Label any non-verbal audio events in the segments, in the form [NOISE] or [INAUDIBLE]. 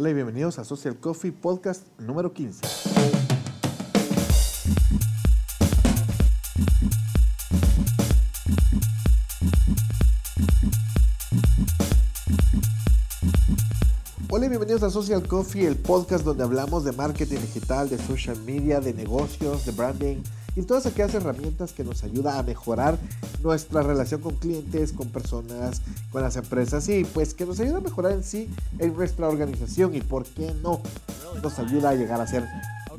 Hola y bienvenidos a Social Coffee Podcast número 15. Hola y bienvenidos a Social Coffee, el podcast donde hablamos de marketing digital, de social media, de negocios, de branding y todas aquellas herramientas que nos ayudan a mejorar nuestra relación con clientes, con personas, con las empresas y pues que nos ayuda a mejorar en sí en nuestra organización y por qué no nos ayuda a llegar a ser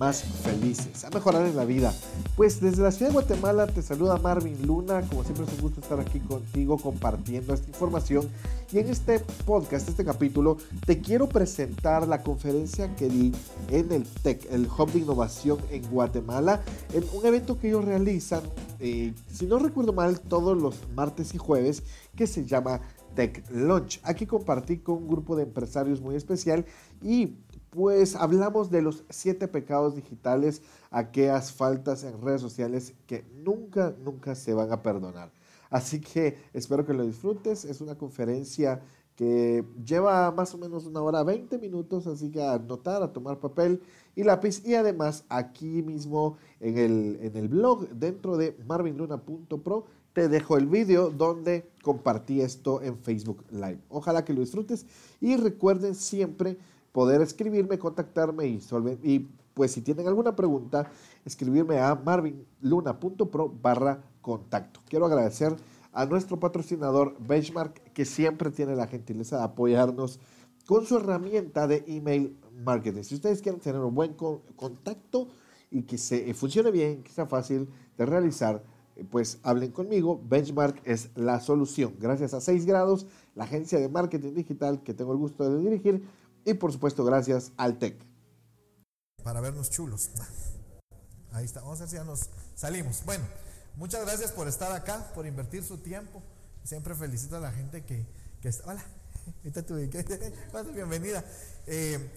más felices, a mejorar en la vida. Pues desde la ciudad de Guatemala te saluda Marvin Luna, como siempre es un gusto estar aquí contigo compartiendo esta información y en este podcast, este capítulo, te quiero presentar la conferencia que di en el TEC, el Hub de Innovación en Guatemala, en un evento que ellos realizan, eh, si no recuerdo mal, todos los martes y jueves, que se llama Tech Launch. Aquí compartí con un grupo de empresarios muy especial y pues hablamos de los siete pecados digitales, aquellas faltas en redes sociales que nunca, nunca se van a perdonar. Así que espero que lo disfrutes. Es una conferencia que lleva más o menos una hora 20 minutos, así que a anotar, a tomar papel y lápiz. Y además aquí mismo en el, en el blog, dentro de marvinluna.pro, te dejo el vídeo donde compartí esto en Facebook Live. Ojalá que lo disfrutes y recuerden siempre poder escribirme, contactarme y, y pues si tienen alguna pregunta, escribirme a marvinluna.pro barra contacto. Quiero agradecer a nuestro patrocinador Benchmark que siempre tiene la gentileza de apoyarnos con su herramienta de email marketing. Si ustedes quieren tener un buen contacto y que se eh, funcione bien, que sea fácil de realizar, eh, pues hablen conmigo. Benchmark es la solución. Gracias a 6 grados, la agencia de marketing digital que tengo el gusto de dirigir y por supuesto gracias al TEC. Para vernos chulos. [LAUGHS] Ahí está, vamos a ver si ya nos salimos. Bueno, muchas gracias por estar acá, por invertir su tiempo. Siempre felicito a la gente que, que está. [LAUGHS] [LAUGHS] Hola, bienvenida. Eh,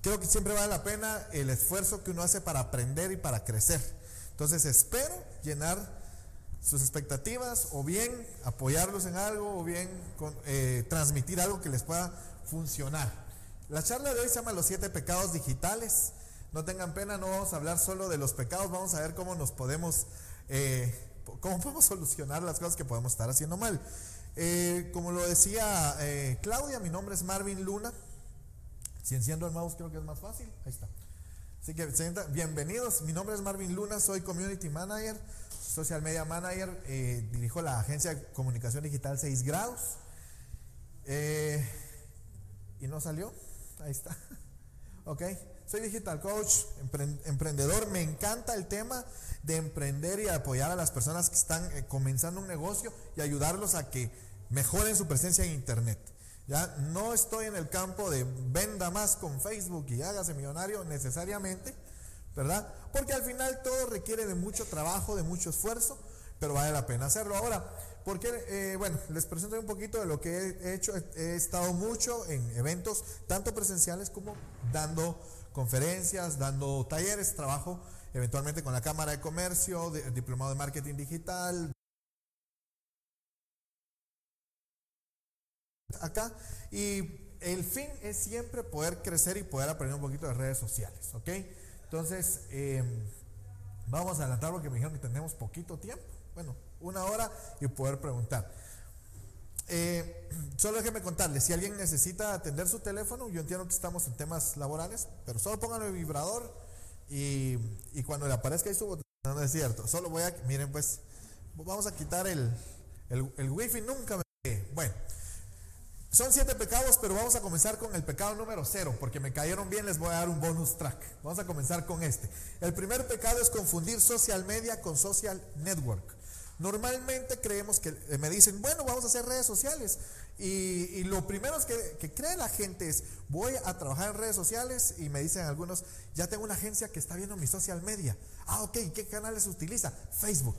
creo que siempre vale la pena el esfuerzo que uno hace para aprender y para crecer. Entonces espero llenar sus expectativas o bien apoyarlos en algo o bien eh, transmitir algo que les pueda funcionar. La charla de hoy se llama Los siete pecados digitales. No tengan pena, no vamos a hablar solo de los pecados, vamos a ver cómo nos podemos, eh, cómo [LAUGHS] podemos solucionar las cosas que podemos estar haciendo mal. Eh, como lo decía eh, Claudia, mi nombre es Marvin Luna. Si enciendo el mouse creo que es más fácil. Ahí está. Así que bienvenidos. Mi nombre es Marvin Luna, soy Community Manager, Social Media Manager, dirijo la agencia de comunicación digital 6 grados. y no salió. Ahí está. [LAUGHS] Ok. Soy digital coach, emprendedor. Me encanta el tema de emprender y apoyar a las personas que están eh, comenzando un negocio y ayudarlos a que mejoren su presencia en Internet. Ya no estoy en el campo de venda más con Facebook y hágase millonario necesariamente, ¿verdad? Porque al final todo requiere de mucho trabajo, de mucho esfuerzo, pero vale la pena hacerlo. Ahora, porque, eh, bueno, les presento un poquito de lo que he hecho. He, estado mucho en eventos, tanto presenciales como dando conferencias, dando talleres, trabajo eventualmente con la Cámara de Comercio, Diplomado de Marketing Digital. Acá. Y el fin es siempre poder crecer y poder aprender un poquito de redes sociales, ¿ok? Entonces, em, vamos a adelantar porque me dijeron que tenemos poquito tiempo. Bueno, una hora y poder preguntar. Eh, solo déjeme contarles, si alguien necesita atender su teléfono, yo entiendo que estamos en temas laborales, pero solo pónganlo en vibrador y, cuando le aparezca ahí su botón, no es cierto, solo voy a, miren pues, vamos a quitar el, el, el wifi, nunca me... Bueno, son siete pecados, pero vamos a comenzar con el pecado número cero, porque me cayeron bien, les voy a dar un bonus track. Vamos a comenzar con este. El primer pecado es confundir social media con social network. Normalmente creemos que eh, me dicen, bueno, vamos a hacer redes sociales. Y, lo primero que, cree la gente es, voy a trabajar en redes sociales y me dicen algunos, ya tengo una agencia que está viendo mi social media. Ah, ok, ¿qué canales utiliza? Facebook.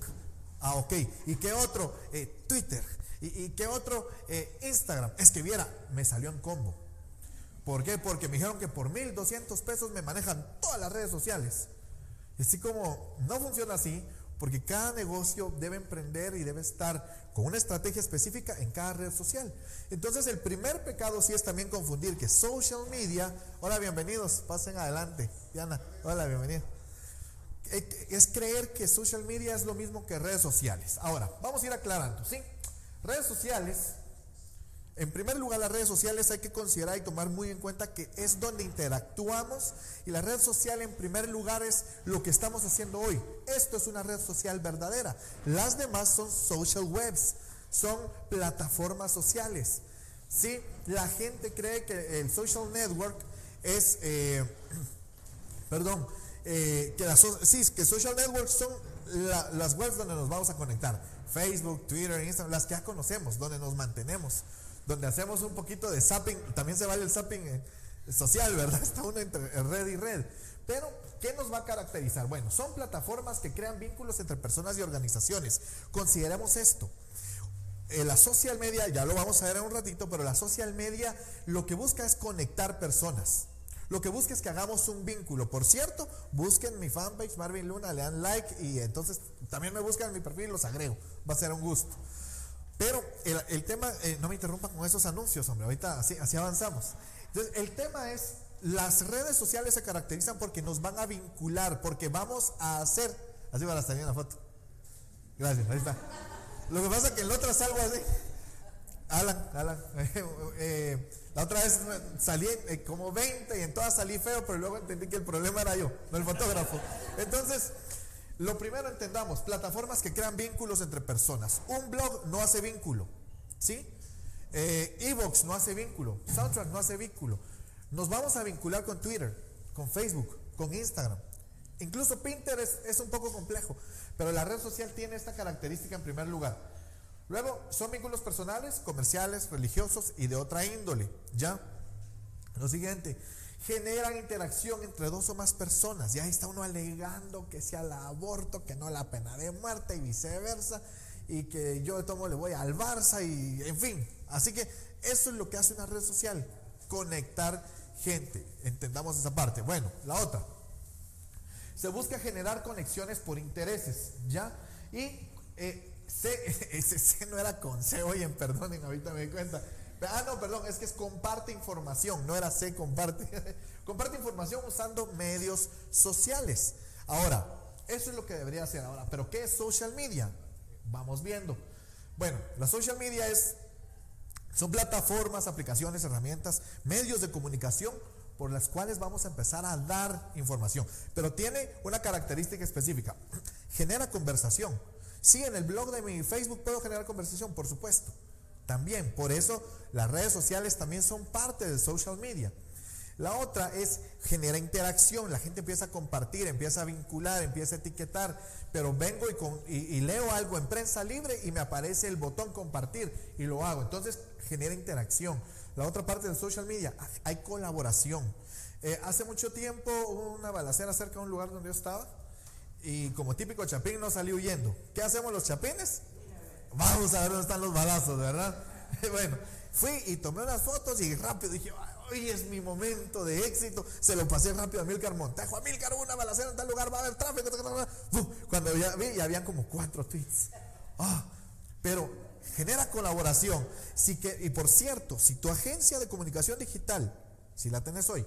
Ah, ok. ¿Y qué otro? Eh, Twitter. ¿Y, qué otro? Eh, Instagram. Es que viera, me salió en combo. ¿Por qué? Porque me dijeron que por 1200 pesos me manejan todas las redes sociales. Así como no funciona así, porque cada negocio debe emprender y debe estar con una estrategia específica en cada red social. Entonces el primer pecado sí es también confundir que social media, hola, bienvenidos, pasen adelante, Diana, hola, bienvenida. Eh, es creer que social media es lo mismo que redes sociales. Ahora, vamos a ir aclarando, ¿sí? Redes sociales en primer lugar, las redes sociales hay que considerar y tomar muy en cuenta que es donde interactuamos y la red social en primer lugar es lo que estamos haciendo hoy. Esto es una red social verdadera. Las demás son social webs, son plataformas sociales. ¿sí? La gente cree que el social network es, eh, [CLEARS THROAT] perdón, eh, que las sí, que social networks son las webs donde nos vamos a conectar. Facebook, Twitter, Instagram, las que ya conocemos, donde nos mantenemos donde hacemos un poquito de zapping, también se vale el zapping eh, social, ¿verdad? [LAUGHS] Está uno entre red y red. Pero, ¿qué nos va a caracterizar? Bueno, son plataformas que crean vínculos entre personas y organizaciones. Consideremos esto. Eh, la social media, ya lo vamos a ver en un ratito, pero la social media lo que busca es conectar personas. Lo que busca es que hagamos un vínculo. Por cierto, busquen mi fanpage Marvin Luna, le dan like y entonces también me buscan mi perfil y los agrego. Va a ser un gusto. Pero el, tema, eh, no me interrumpan con esos anuncios, hombre, ahorita así, así avanzamos. Entonces, el tema es, las redes sociales se caracterizan porque nos van a vincular, porque vamos a hacer, así va a salir en la foto. Gracias, ahí está. Lo que pasa es que en la otra salgo así. Alan, Alan. [LAUGHS] Eh, la otra vez salí eh, como 20 y en todas salí feo, pero luego entendí que el problema era yo, no el fotógrafo. Entonces, lo primero entendamos, plataformas que crean vínculos entre personas. Un blog no hace vínculo, ¿sí? Eh, Evox no hace vínculo, Soundtrack no hace vínculo. Nos vamos a vincular con Twitter, con Facebook, con Instagram. Incluso Pinterest es un poco complejo, pero la red social tiene esta característica en primer lugar. Luego, son vínculos personales, comerciales, religiosos y de otra índole. ¿Ya? Lo siguiente, generan interacción entre dos o más personas. Y ahí está uno alegando que sea el aborto, que no la pena de muerte y viceversa. Y que yo de tomo le voy al Barça y en fin. Así que eso es lo que hace una red social. Conectar gente. Entendamos esa parte. Bueno, la otra. Se busca generar conexiones por intereses. ¿Ya? Y eh, [LAUGHS] ese C no era con C, oye, perdonen, ahorita me di cuenta. Ah, no, perdón, es que es comparte información, no era C, comparte. [LAUGHS] comparte información usando medios sociales. Ahora, eso es lo que debería hacer ahora. Pero ¿qué es social media? Vamos viendo. Bueno, la social media es, son plataformas, aplicaciones, herramientas, medios de comunicación por las cuales vamos a empezar a dar información. Pero tiene una característica específica. [CLEARS THROAT] Genera conversación. Sí, en el blog de mi Facebook puedo generar conversación, por supuesto también. Por eso las redes sociales también son parte de social media. La otra es genera interacción, la gente empieza a compartir, empieza a vincular, empieza a etiquetar, pero vengo y, y, leo algo en prensa libre y me aparece el botón compartir y lo hago. Entonces genera interacción. La otra parte de social media, hay colaboración. Eh, hace mucho tiempo hubo una balacera cerca de un lugar donde yo estaba y como típico chapín no salí huyendo. ¿Qué hacemos los chapines? Vamos a ver dónde están los balazos, ¿verdad? [LAUGHS] bueno, fui y tomé unas fotos y rápido dije, hoy es mi momento de éxito. Se lo pasé rápido a Milcar Montejo. A Milcar, una balacera en tal lugar, va a haber tráfico. Cuando ya vi, ya habían como cuatro tweets. Ah, pero genera colaboración. Sí que, y por cierto, si tu agencia de comunicación digital, si la tenés hoy,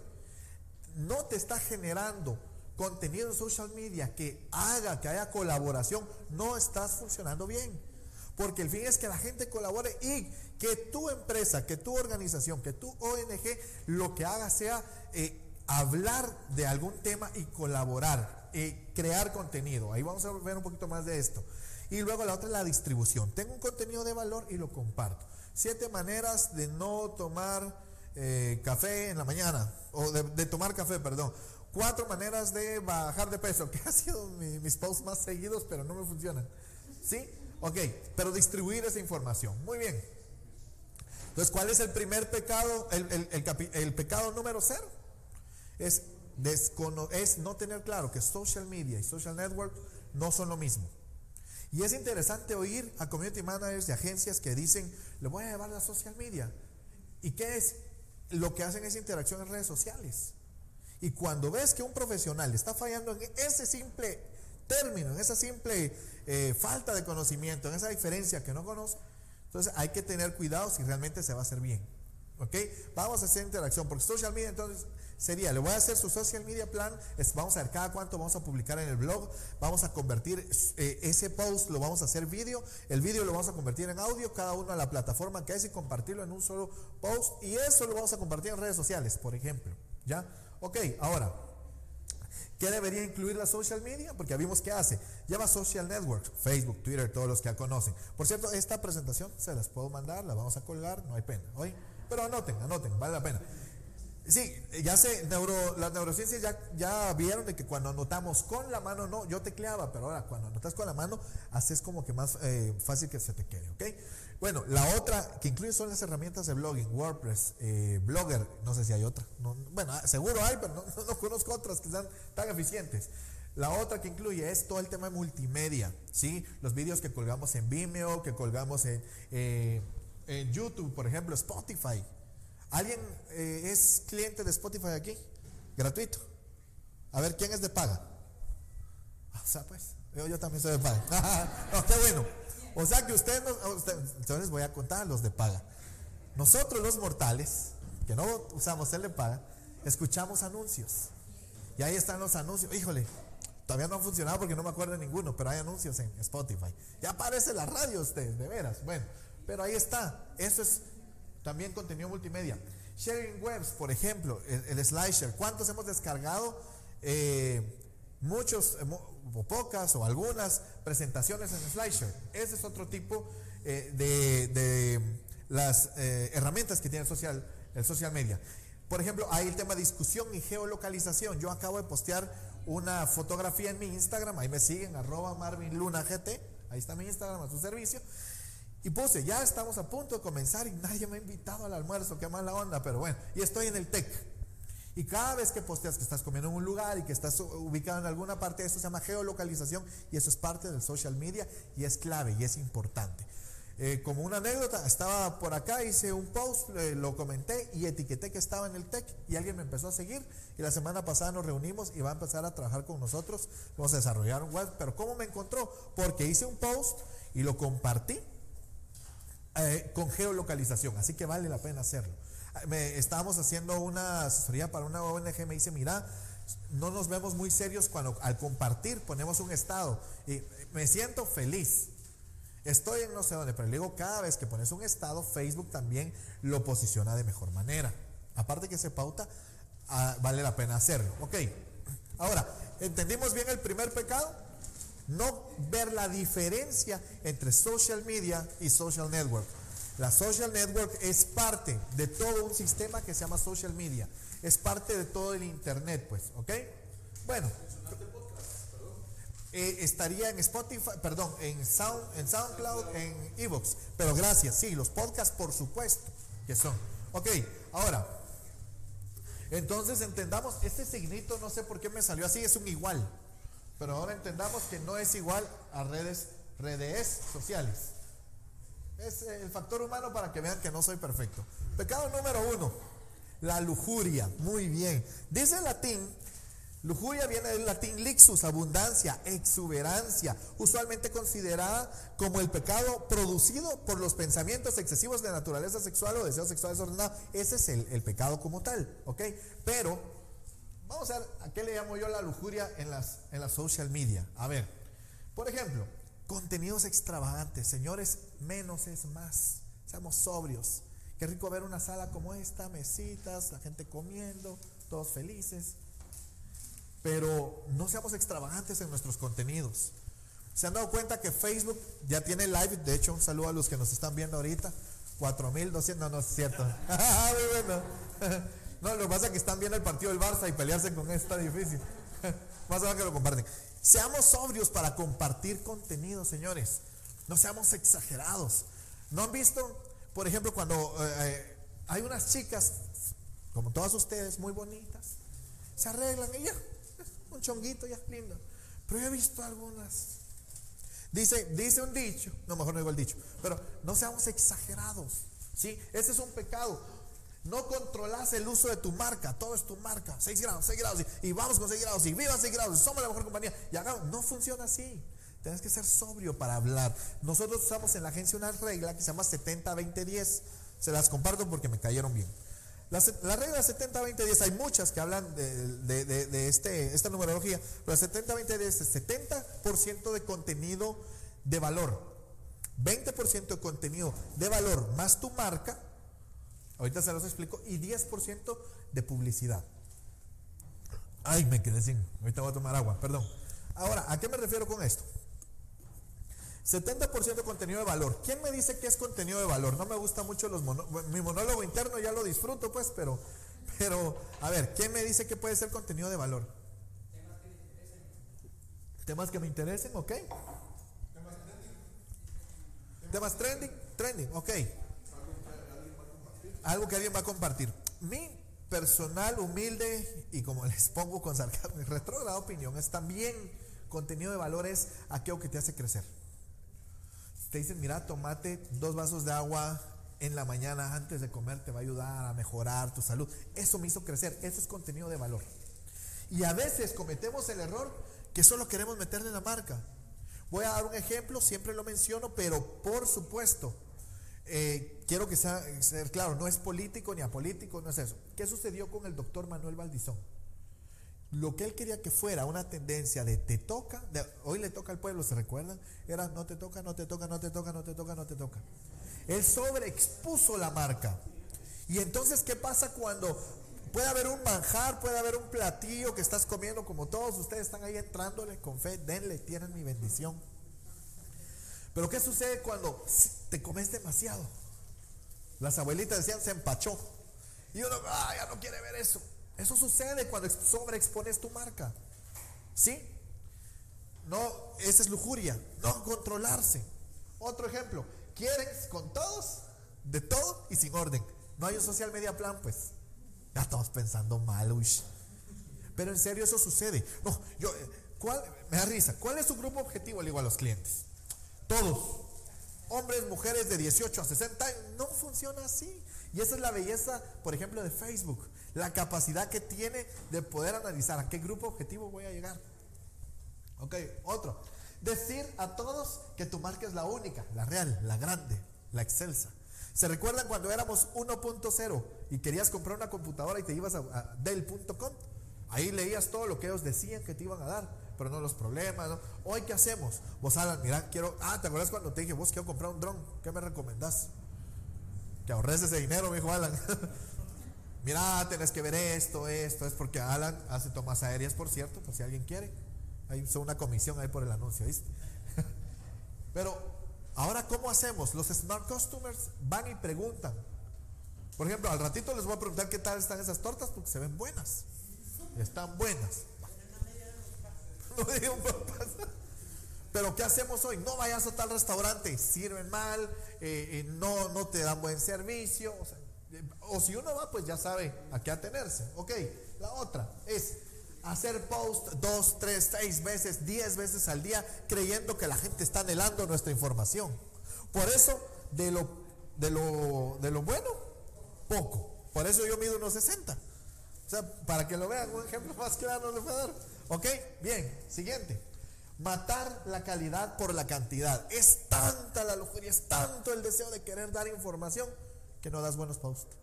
no te está generando contenido en social media que haga que haya colaboración, no estás funcionando bien. Porque el fin es que la gente colabore y que tu empresa, que tu organización, que tu ONG lo que haga sea eh, hablar de algún tema y colaborar, eh, crear contenido. Ahí vamos a ver un poquito más de esto. Y luego la otra es la distribución. Tengo un contenido de valor y lo comparto. Siete maneras de no tomar eh, café en la mañana, o de, tomar café, perdón. Cuatro maneras de bajar de peso, [LAUGHS] que ha sido mis posts más seguidos, pero no me funcionan. ¿Sí? Ok, pero distribuir esa información. Muy bien. Entonces, ¿cuál es el primer pecado? El, pecado número cero. Es, es no tener claro que social media y social network no son lo mismo. Y es interesante oír a community managers de agencias que dicen, le voy a llevar la social media. ¿Y qué es? Lo que hacen es interacción en redes sociales. Y cuando ves que un profesional está fallando en ese simple término, en esa simple eh, falta de conocimiento, en esa diferencia que no conozco. Entonces hay que tener cuidado si realmente se va a hacer bien. ¿Ok? Vamos a hacer interacción, porque social media entonces sería, le voy a hacer su social media plan, vamos a ver cada cuánto vamos a publicar en el blog, vamos a convertir eh, ese post, lo vamos a hacer vídeo, el vídeo lo vamos a convertir en audio, cada uno a la plataforma que es y compartirlo en un solo post y eso lo vamos a compartir en redes sociales, por ejemplo. ¿Ya? Ok, ahora, ¿Qué debería incluir la social media? Porque ya vimos qué hace. Lleva social networks, Facebook, Twitter, todos los que ya conocen. Por cierto, esta presentación se las puedo mandar, la vamos a colgar, no hay pena. ¿oye? Pero anoten, anoten, vale la pena. Sí, ya sé, neuro, las neurociencias ya, ya vieron de que cuando anotamos con la mano, no, yo tecleaba, pero ahora cuando anotas con la mano, haces como que más eh, fácil que se te quede, ¿ok? Bueno, la otra que incluye son las herramientas de blogging, WordPress, eh, Blogger, no sé si hay otra. bueno, seguro hay, pero no, conozco otras que sean tan eficientes. La otra que incluye es todo el tema de multimedia, ¿sí? Los vídeos que colgamos en Vimeo, que colgamos en, eh, YouTube, por ejemplo, Spotify. ¿Alguien eh, es cliente de Spotify aquí? Gratuito. A ver, ¿quién es de paga? O sea, pues, yo, también soy de paga. [LAUGHS] no, qué bueno. O sea que ustedes, entonces voy a contar los de paga. Nosotros los mortales, que no usamos el de paga, escuchamos anuncios. Y ahí están los anuncios. Híjole, todavía no han funcionado porque no me acuerdo de ninguno, pero hay anuncios en Spotify. Ya aparece la radio ustedes, de veras. Bueno, pero ahí está. Eso es también contenido multimedia. Sharing webs, por ejemplo, el, Slasher. ¿Cuántos hemos descargado? Eh, muchos, eh, o pocas o algunas presentaciones en Slasher. Ese es otro tipo eh, de, las herramientas que tiene el social, el social media. Por ejemplo, hay el tema discusión y geolocalización. Yo acabo de postear una fotografía en mi Instagram, ahí me siguen, arroba Marvin Luna GT, ahí está mi Instagram a su servicio. Y puse, ya estamos a punto de comenzar y nadie me ha invitado al almuerzo, qué mala onda, pero bueno, y estoy en el TEC. Y cada vez que posteas que estás comiendo en un lugar y que estás ubicado en alguna parte, eso se llama geolocalización y eso es parte del social media y es clave y es importante. Eh, como una anécdota, estaba por acá, hice un post, eh, lo comenté y etiqueté que estaba en el TEC y alguien me empezó a seguir y la semana pasada nos reunimos y va a empezar a trabajar con nosotros, vamos a desarrollar un web, pero ¿cómo me encontró? Porque hice un post y lo compartí eh, con geolocalización, así que vale la pena hacerlo. Me, estábamos haciendo una asesoría para una ONG, me dice, mira, no nos vemos muy serios cuando al compartir ponemos un estado y me siento feliz. Estoy en no sé dónde, pero le digo, cada vez que pones un estado, Facebook también lo posiciona de mejor manera. Aparte que se pauta, ah, vale la pena hacerlo. Ok, ahora, ¿entendimos bien el primer pecado? no ver la diferencia entre social media y social network. La social network es parte de todo un sistema que se llama social media. Es parte de todo el internet, pues, ¿ok? Bueno. Eh, estaría en Spotify, perdón, en, Sound, en SoundCloud, en Evox. Pero gracias, sí, los podcasts por supuesto que son. Ok, ahora, entonces entendamos, este signito no sé por qué me salió así, es un igual. Pero ahora entendamos que no es igual a redes, redes sociales. Es el factor humano para que vean que no soy perfecto. Pecado número uno, la lujuria. Muy bien. Dice en latín, lujuria viene del latín lixus, abundancia, exuberancia, usualmente considerada como el pecado producido por los pensamientos excesivos de naturaleza sexual o deseos sexuales ordenados. Ese es el, el pecado como tal, ¿ok? Pero Vamos a ver a qué le llamo yo la lujuria en las, en las social media. A ver, por ejemplo, contenidos extravagantes. Señores, menos es más. Seamos sobrios. Qué rico ver una sala como esta, mesitas, la gente comiendo, todos felices. Pero no seamos extravagantes en nuestros contenidos. ¿Se han dado cuenta que Facebook ya tiene live? De hecho, un saludo a los que nos están viendo ahorita. 4200, no, no es cierto. [LAUGHS] [LAUGHS] [LAUGHS] No, lo que pasa es que están viendo el partido del Barça y pelearse con esto está difícil. Más allá que lo comparten. Seamos sobrios para compartir contenido, señores. No seamos exagerados. ¿No han visto, por ejemplo, cuando eh, eh, hay unas chicas, como todas ustedes, muy bonitas, se arreglan y ya, [LAUGHS] un chonguito ya lindo. Pero yo he visto algunas. Dice, dice un dicho, no, mejor no digo el dicho, pero no seamos exagerados. ¿sí? Ese es un pecado. No controlas el uso de tu marca, todo es tu marca, 6 grados, 6 grados, y, vamos con 6 grados, y viva 6 grados, somos la mejor compañía. Y hagamos, no funciona así. Tienes que ser sobrio para hablar. Nosotros usamos en la agencia una regla que se llama 70-20-10. Se las comparto porque me cayeron bien. La, regla 70-20-10, hay muchas que hablan de, este, esta numerología, pero 70-20-10 es 70% de contenido de valor, 20% de contenido de valor más tu marca, ahorita se los explico, y 10% de publicidad. Ay, me quedé sin, ahorita voy a tomar agua, perdón. Ahora, ¿a qué me refiero con esto? 70% de contenido de valor. ¿Quién me dice que es contenido de valor? No me gusta mucho los monólogos. Mi monólogo interno ya lo disfruto, pues, pero, pero, a ver, ¿quién me dice que puede ser contenido de valor? Temas que me interesen, ok. Temas trending, trending, ok. Algo que alguien va a compartir. Mi personal, humilde y como [LAUGHS] les pongo con sarcasmo y retrógrada opinión es también contenido de valor es aquello que te hace crecer te dicen, mira, tomate dos vasos de agua en la mañana antes de comer, te va a ayudar a mejorar tu salud. Eso me hizo crecer, eso es contenido de valor. Y a veces cometemos el error que solo queremos meterle la marca. Voy a dar un ejemplo, siempre lo menciono, pero por supuesto, eh, quiero que sea ser claro, no es político ni apolítico, no es eso. ¿Qué sucedió con el doctor Manuel Valdizón? Lo que él quería que fuera una tendencia de te toca, hoy le toca al pueblo, ¿se recuerdan? Era no te toca, no te toca, no te toca, no te toca, no te toca. Él sobreexpuso la marca. Y entonces, ¿qué pasa cuando puede haber un manjar, puede haber un platillo que estás comiendo, como todos ustedes están ahí entrándole con fe, denle, tienen mi bendición. Pero ¿qué sucede cuando te comes demasiado? Las abuelitas decían, se empachó. Y uno, ah, ya no quiere ver eso. Eso sucede cuando sobreexpones tu marca. ¿Sí? No, esa es lujuria. No controlarse. Otro ejemplo. Quieren con todos, de todo y sin orden. No hay un social media plan, pues. Ya estamos pensando mal, uy. Pero en serio eso sucede. No, yo, eh, ¿cuál, me da risa. ¿Cuál es su grupo objetivo? Le digo a los clientes. Todos. Hombres, mujeres de 18 a 60 No funciona así. Y esa es la belleza, por ejemplo, de Facebook la capacidad que tiene de poder analizar a qué grupo objetivo voy a llegar. Ok, otro. Decir a todos que tu marca es la única, la real, la grande, la excelsa. ¿Se recuerdan cuando éramos 1.0 y querías comprar una computadora y te ibas a, Dell.com? Ahí leías todo lo que ellos decían que te iban a dar, pero no los problemas. ¿no? Hoy, ¿qué hacemos? Vos, Alan, mira, quiero. Ah, ¿te acuerdas cuando te dije, vos quiero comprar un dron? ¿Qué me recomendás? Que ahorres ese dinero, me dijo Alan. [LAUGHS] Mira, tenés que ver esto, esto, es porque Alan hace tomas aéreas, por cierto, por si alguien quiere. Hay una comisión ahí por el anuncio, ¿viste? [LAUGHS] Pero, ahora, ¿cómo hacemos? Los Smart Customers van y preguntan. Por ejemplo, al ratito les voy a preguntar qué tal están esas tortas porque se ven buenas. Están buenas. [LAUGHS] No Pero ¿qué hacemos hoy? No vayas a tal restaurante, sirven mal, eh, eh, no, no te dan buen servicio. O sea, o si uno va, pues ya sabe a qué atenerse. Ok, la otra es hacer post dos, tres, seis veces, diez veces al día, creyendo que la gente está anhelando nuestra información. Por eso, de lo, de lo, de lo bueno, poco. Por eso yo mido unos 60. O sea, para que lo vean, un ejemplo más claro les voy a dar. Ok, bien, siguiente. Matar la calidad por la cantidad. Es tanta la lujuria, es tanto el deseo de querer dar información que no das buenos posts.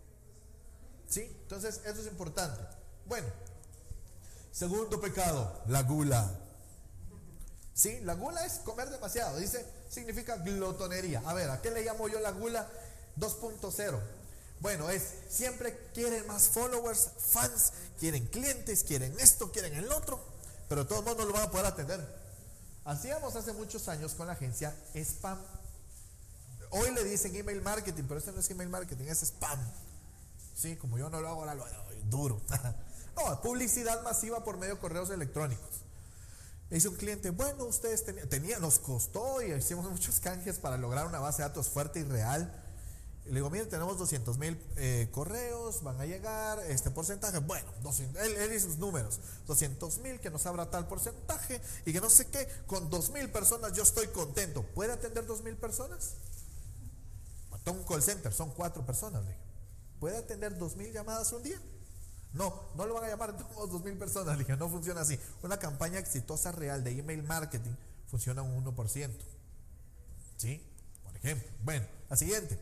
¿Sí? Entonces, eso es importante. Bueno, segundo pecado, la gula. ¿Sí? La gula es comer demasiado. Dice, significa glotonería. A ver, ¿a qué le llamo yo la gula 2.0? Bueno, es siempre quieren más followers, fans, quieren clientes, quieren esto, quieren el otro, pero todo el mundo lo van a poder atender. Hacíamos hace muchos años con la agencia Spam Hoy le dicen email marketing, pero este no es email marketing, es spam. Sí, como yo no lo hago, ahora lo hago duro. [LAUGHS] no, publicidad masiva por medio de correos electrónicos. Me dice un cliente, bueno, ustedes tenían, nos costó y hicimos [LAUGHS] muchos canjes para lograr una base de datos fuerte y real. Le digo, mire, tenemos 200 mil eh, correos, van a llegar este porcentaje. Bueno, él, él dice sus números, 200 mil, que nos abra tal porcentaje y que no sé qué, con 2 mil personas yo estoy contento. ¿Puede atender 2 mil personas? un call center, son cuatro personas. ¿Puede atender dos mil llamadas un día? No, no lo van a llamar [LAUGHS] todos dos mil personas. Le dije, no funciona así. Una campaña exitosa real de email marketing funciona un 1%. ¿Sí? Por ejemplo. Bueno, la siguiente.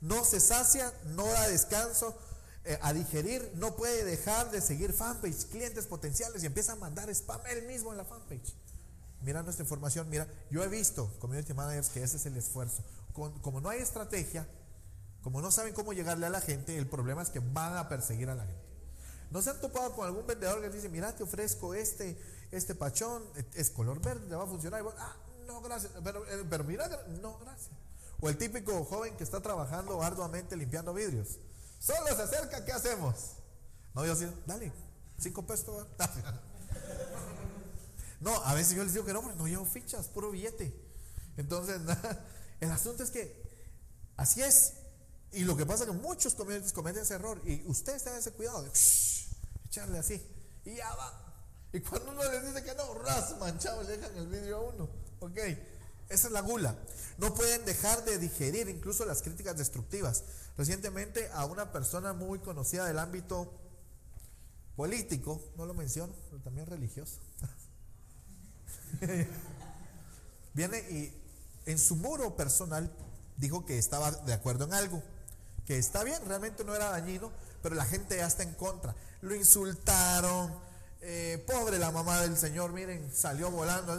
No se sacia, no da descanso eh, a digerir, no puede dejar de seguir fanpage, clientes potenciales y empieza a mandar spam él mismo en la fanpage. Mira nuestra información, mira, yo he visto community managers que ese es el esfuerzo. como no hay estrategia, como no saben cómo llegarle a la gente, el problema es que van a perseguir a la gente. ¿No se han topado con algún vendedor que dice, mira, te ofrezco este, este pachón, es color verde, te va a funcionar? Y ah, no, gracias. Pero, eh, pero mira, no, gracias. O el típico joven que está trabajando arduamente limpiando vidrios. Solo se acerca, ¿qué hacemos? No, yo sí, dale, cinco pesos. [LAUGHS] No, a veces yo les digo que no, no llevo fichas, puro billete. Entonces, [LAUGHS] el asunto es que así es. Y lo que pasa es que muchos comediantes cometen ese error. Y ustedes tengan ese cuidado de echarle así. Y ya va. Y cuando uno les dice que no, ras, manchado, le dejan el vidrio a uno. Ok. Esa es la gula. No pueden dejar de digerir incluso las críticas destructivas. Recientemente a una persona muy conocida del ámbito político, no lo menciono, pero también religioso. [LAUGHS] Viene y en su muro personal dijo que estaba de acuerdo en algo que está bien, realmente no era dañino, pero la gente ya está en contra. Lo insultaron, eh, pobre la mamá del señor, miren, salió volando.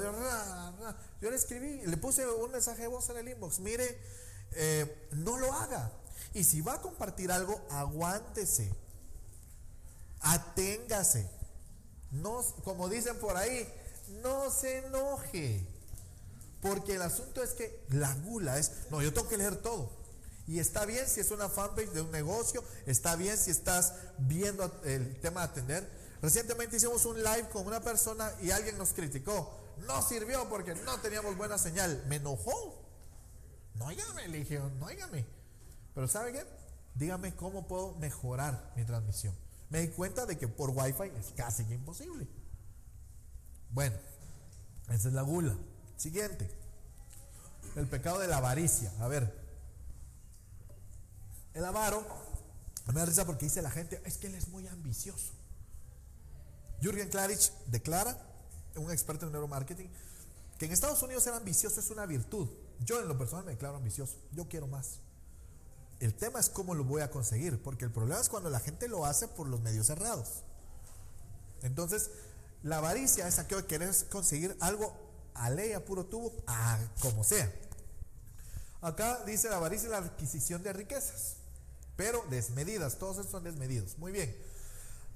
Yo le escribí, le puse un mensaje de voz en el inbox, mire, eh, no lo haga. Y si va a compartir algo, aguántese, aténgase. No, como dicen por ahí, no se enoje. Porque el asunto es que la gula es, no, yo tengo que leer todo. Y está bien si es una fanpage de un negocio, está bien si estás viendo el tema de atender. Recientemente hicimos un live con una persona y alguien nos criticó. No sirvió porque no teníamos buena señal. Me enojó. No óigame, le no óigame. Pero ¿sabe qué? Dígame cómo puedo mejorar mi transmisión. Me di cuenta de que por Wi-Fi es casi imposible. Bueno, esa es la gula. Siguiente. El pecado de la avaricia. A ver, el avaro, me da risa porque dice la gente, es que él es muy ambicioso. Jürgen Klarich declara, un experto en neuromarketing, que en Estados Unidos ser ambicioso es una virtud. Yo en lo personal me declaro ambicioso, yo quiero más. El tema es cómo lo voy a conseguir, porque el problema es cuando la gente lo hace por los medios cerrados. Entonces, la avaricia es aquello que quieres conseguir algo a ley, a puro tubo, a como sea. Acá dice la avaricia la adquisición de riquezas pero desmedidas, todos estos son desmedidos. Muy bien.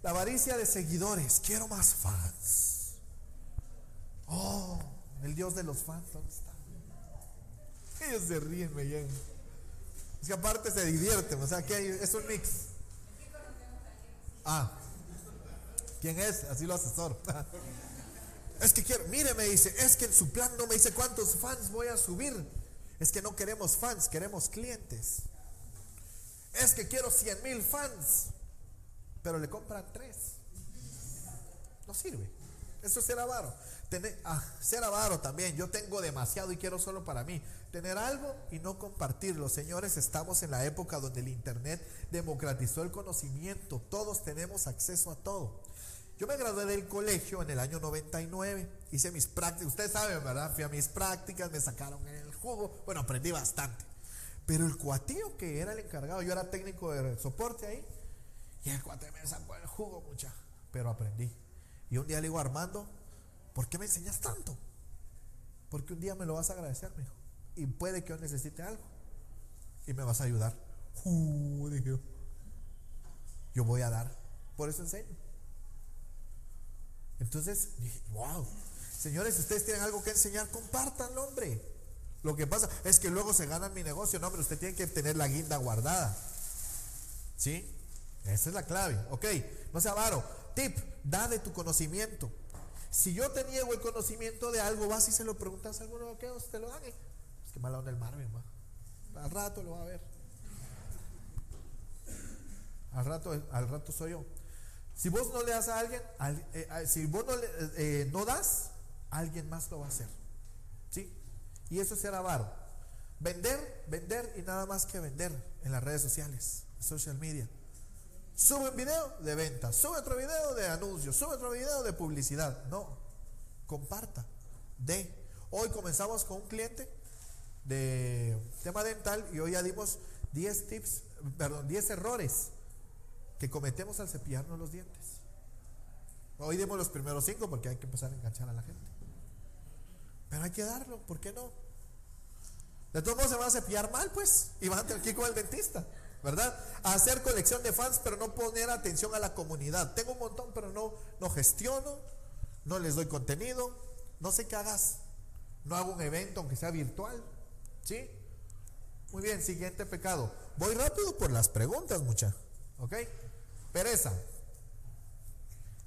La avaricia de seguidores, quiero más fans. Oh, el Dios de los fans, ¿dónde está? Ellos se ríen, me llegan. Es que aparte se divierten, o sea que es un mix. Ah, ¿quién es? Así lo asesoro. [LAUGHS] es que quiero, mire, me dice, es que en su plan no me dice cuántos fans voy a subir. Es que no queremos fans, queremos clientes. Es que quiero 100 mil fans, pero le compran tres. No sirve. Eso es ser avaro. Tener, ah, ser avaro también. Yo tengo demasiado y quiero solo para mí. Tener algo y no compartirlo. Señores, estamos en la época donde el Internet democratizó el conocimiento. Todos tenemos acceso a todo. Yo me gradué del colegio en el año 99. Hice mis prácticas. Ustedes saben, ¿verdad? Fui a mis prácticas, me sacaron el jugo. Bueno, aprendí bastante. Pero el cuatío que era el encargado, yo era técnico de soporte ahí, y el cuate me sacó el jugo, mucha. Pero aprendí. Y un día le digo, Armando, ¿por qué me enseñas tanto? Porque un día me lo vas a agradecer, mijo. Y puede que yo necesite algo. Y me vas a ayudar. Uh, dije yo. voy a dar. Por eso enseño. Entonces, dije, wow. Señores, si ustedes tienen algo que enseñar, compártanlo, hombre. Lo que pasa es que luego se gana mi negocio. No, pero usted tiene que tener la guinda guardada. ¿Sí? Esa es la clave. Ok, no sea avaro. Tip, da de tu conocimiento. Si yo te niego el conocimiento de algo, vas y se lo preguntas a alguno de aquellos, te lo dan. Es que mala onda el Marvin, Al rato lo va a ver. Al rato, al rato soy yo. Si vos no le das a alguien, eh, si vos no, eh, no das, alguien más lo va a hacer. ¿Sí? Y eso es ser avaro. Vender, vender y nada más que vender en las redes sociales, social media. Sube un video de venta, sube otro video de anuncios, sube otro video de publicidad. No, comparta, de. Hoy comenzamos con un cliente de tema dental y hoy ya dimos 10 tips, perdón, 10 errores que cometemos al cepillarnos los dientes. Hoy dimos los primeros 5 porque hay que empezar a enganchar a la gente. Pero hay que darlo, ¿por qué no? De todos modos se van a cepillar mal, pues, y van a tener que ir con el dentista, ¿verdad? hacer colección de fans, pero no poner atención a la comunidad. Tengo un montón, pero no, no gestiono, no les doy contenido, no sé qué hagas. No hago un evento, aunque sea virtual, ¿sí? Muy bien, siguiente pecado. Voy rápido por las preguntas, mucha. ¿Ok? Pereza.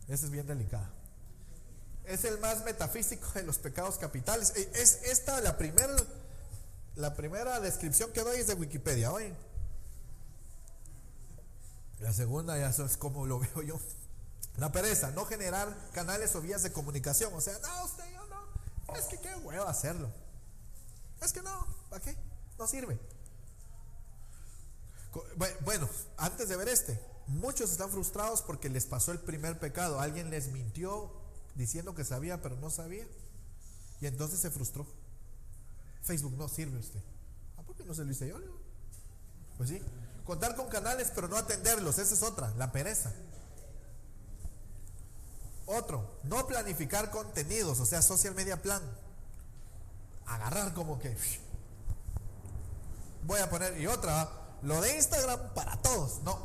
Esa es bien delicada. Es el más metafísico de los pecados capitales. E, es esta la primera la primera descripción que doy es de Wikipedia, hoy. La segunda ya eso es como lo [LAUGHS] veo yo. La pereza, no generar canales o vías de comunicación. O sea, no, usted yo no. Es que qué huevo hacerlo. Es que no, ¿para qué? No sirve. Bueno, antes de ver este, muchos están frustrados porque les pasó el primer pecado. Alguien les mintió diciendo que sabía, pero no sabía. Y entonces se frustró. Facebook no sirve usted. ¿Ah, por qué no se lo hice yo? Pues sí. Contar con canales, pero no atenderlos. Esa es otra, la pereza. Otro, no planificar contenidos, o sea, social media plan. Agarrar como que. [SNIFFS] Voy a poner, y otra, lo de Instagram para todos. No.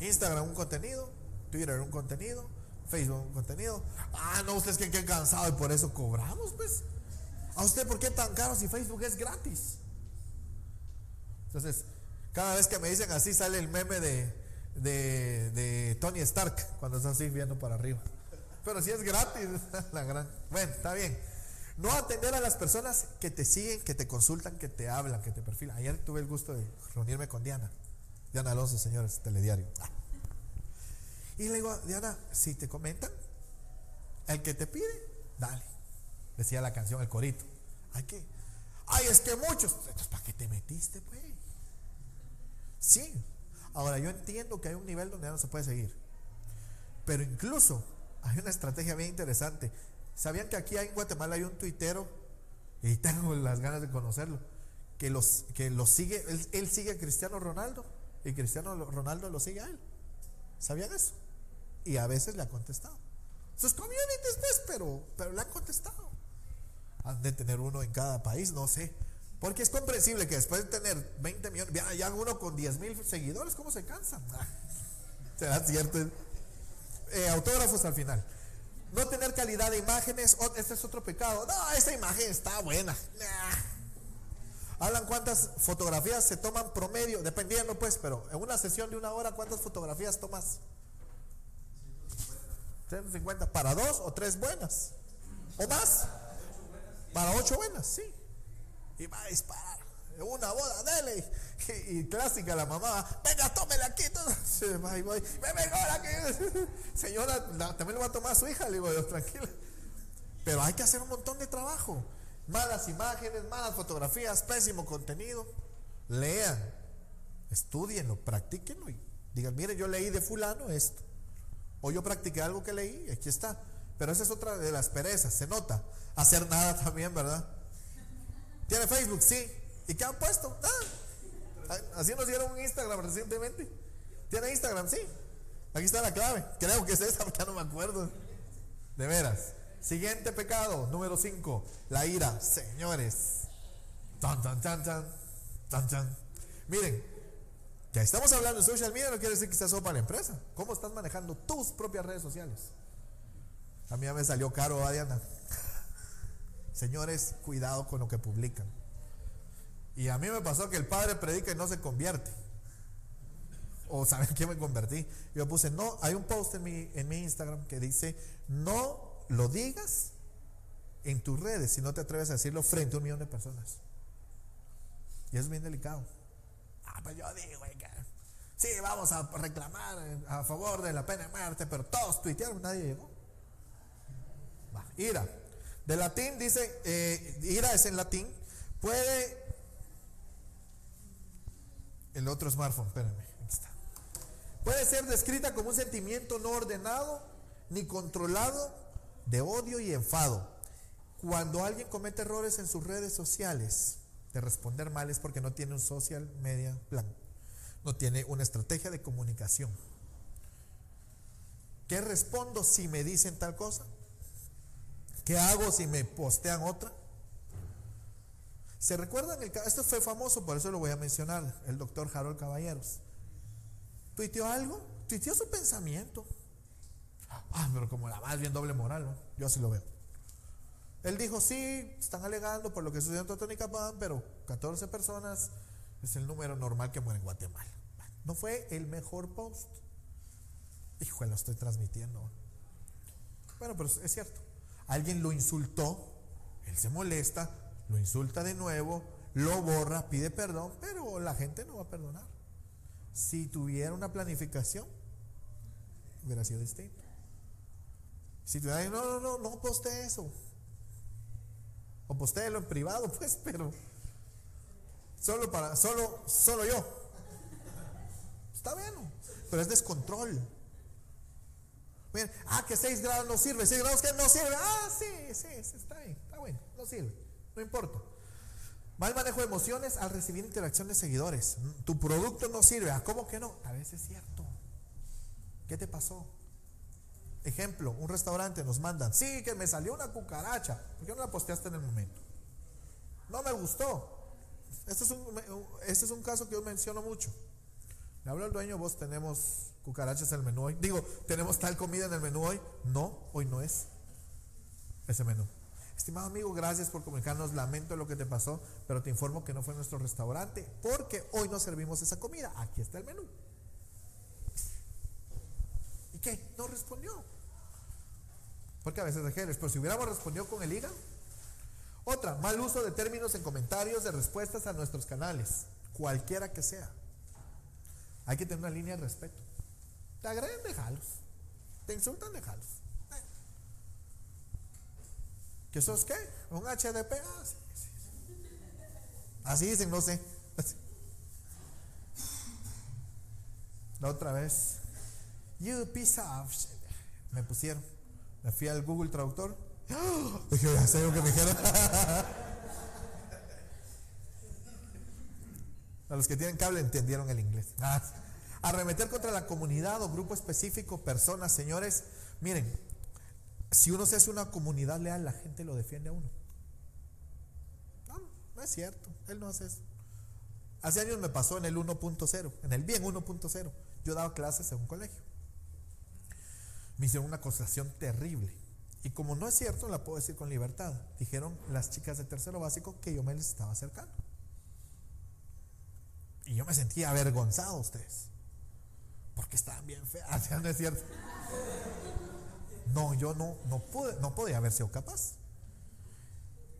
Instagram un contenido, Twitter un contenido, Facebook un contenido. Ah, no, ustedes que quedan cansado y por eso cobramos, pues. ¿A usted por qué tan caro si Facebook es gratis? Entonces, cada vez que me dicen así sale el meme de, de, Tony Stark cuando está así viendo para arriba. Pero si es gratis, [LAUGHS] la gran. Bueno, está bien. No atender a las personas que te siguen, que te consultan, que te hablan, que te perfilan. Ayer tuve el gusto de reunirme con Diana. Diana Alonso, señores, telediario. Y le digo, Diana, si te comentan, el que te pide, dale. Decía la canción, el corito. Hay que. Ay, es que muchos. ¿para qué te metiste, pues? Sí. Ahora, yo entiendo que hay un nivel donde no se puede seguir. Pero incluso hay una estrategia bien interesante. ¿Sabían que aquí en Guatemala hay un tuitero? Y tengo las ganas de conocerlo. Que, los, que los sigue, él, sigue a Cristiano Ronaldo. Y Cristiano Ronaldo lo sigue a él. ¿Sabían eso? Y a veces le ha contestado. Sus community pues, pero, pero le han contestado han de tener uno en cada país, no sé. Porque es comprensible que después de tener 20 millones, ya uno con 10 mil seguidores, ¿cómo se cansa? [LAUGHS] Será cierto. Eh, autógrafos al final. No tener calidad de imágenes, este es otro pecado. No, esta imagen está buena. Hablan cuántas fotografías se toman promedio, dependiendo pues, pero en una sesión de una hora, ¿cuántas fotografías tomas? 150. ¿Para dos o tres buenas? ¿O más? Para ocho buenas, sí. Y va a disparar. Una boda, dele. Y, clásica la mamá, venga, tómele aquí. Se [LAUGHS] va y voy. [LAUGHS] Señora, también lo va a tomar su hija. Le digo, Dios, tranquila. Pero hay que hacer un montón de trabajo. Malas imágenes, malas fotografías, pésimo contenido. Lean, estudienlo, practíquenlo y digan, mire, yo leí de fulano esto. O yo practiqué algo que leí, aquí está. Pero esa es otra de las perezas, se nota. Hacer nada también, ¿verdad? ¿Tiene Facebook? Sí. ¿Y qué han puesto? Ah, así nos dieron un Instagram recientemente. ¿Tiene Instagram? Sí. Aquí está la clave. Creo que es esa, [LAUGHS] ya no me acuerdo. De veras. Siguiente pecado, número 5, la ira. Señores. Tan, tan, tan, tan, tan, tan. Miren, ya estamos hablando de social media, no quiere decir que sea solo para la empresa. ¿Cómo estás manejando tus propias redes sociales? A mí ya me salió caro, Diana. [LAUGHS] Señores, cuidado con lo que publican. Y a mí me pasó que el padre predica y no se convierte. O saben qué me convertí. Yo puse, no, hay un post en mi, en mi Instagram que dice, no lo digas en tus redes si no te atreves a decirlo frente a un millón de personas. Y es bien delicado. Ah, pues yo digo, sí, vamos a reclamar a favor de la pena de muerte, pero todos tuitearon, nadie llegó ira. De latín dice, eh, ira es en latín, puede... El otro smartphone, espérame, aquí está. Puede ser descrita como un sentimiento no ordenado ni controlado de odio y enfado. Cuando alguien comete errores en sus redes sociales, de responder mal es porque no tiene un social media plan, no tiene una estrategia de comunicación. ¿Qué respondo si me dicen tal cosa? ¿Qué hago si me postean otra? ¿Se recuerdan? El, esto fue famoso, por eso lo voy a mencionar, el doctor Harold Caballeros. ¿Tuiteó algo? Tuiteó su pensamiento. Ah, pero como la más bien doble moral, ¿no? Yo así lo veo. Él dijo, sí, están alegando por lo que sucedió en Totonicapán, pero 14 personas es el número normal que muere en Guatemala. No fue el mejor post. Hijo, lo estoy transmitiendo. Bueno, pero es cierto. Alguien lo insultó, él se molesta, lo insulta de nuevo, lo borra, pide perdón, pero la gente no va a perdonar. Si tuviera una planificación, hubiera sido distinto. Si tuviera, no, no, no, no poste eso. O postéelo en privado, [LAUGHS] pues, pero solo para, solo, solo yo. Está bien, pero es descontrol. Ah, que 6 grados no sirve, 6 grados que no sirve. Ah, sí, sí, sí, está bien, está bueno, no sirve, no importa. Mal manejo de emociones al recibir interacción de seguidores. Tu producto no sirve. ¿Ah, ¿Cómo que no? A veces es cierto. ¿Qué te pasó? Ejemplo, un restaurante nos mandan, sí, que me salió una cucaracha. ¿Por qué no la posteaste en el momento? No me gustó. Este es un, este es un caso que yo menciono mucho. Le hablo al dueño, vos tenemos cucarachas en el menú hoy. Digo, tenemos tal comida en el menú hoy. No, hoy no es ese menú. Estimado amigo, gracias por comunicarnos. Lamento lo que te pasó, pero te informo que no fue nuestro restaurante porque hoy no servimos esa comida. Aquí está el menú. ¿Y qué? No respondió. Porque a veces dejeres, pero si hubiéramos respondido con el hígado. Otra, mal uso de términos en comentarios de respuestas a nuestros canales, cualquiera que sea. Hay que tener una línea de respeto. Te agreden, dejalos. Te insultan, dejalos. ¿Qué sos qué? ¿Un HDP? Ah, Así dicen, no sé. La otra vez, you piece of Me pusieron. Me fui al Google Traductor. Dije, ya sé lo que me dijeron. [LAUGHS] A los que tienen cable entendieron el inglés. Ah, arremeter contra la comunidad o grupo específico, personas, señores. Miren, si uno se hace una comunidad leal, la gente lo defiende a uno. No, no es cierto. Él no hace eso. Hace años me pasó en el 1.0, en el bien 1.0. Yo daba clases en un colegio. Me hicieron una acusación terrible. Y como no es cierto, la puedo decir con libertad. Dijeron las chicas de tercero básico que yo me les estaba acercando. Y yo me sentía avergonzado ustedes. Porque estaban bien feas, [LAUGHS] ¿no es cierto? No, yo no, no pude, no podía haber sido capaz.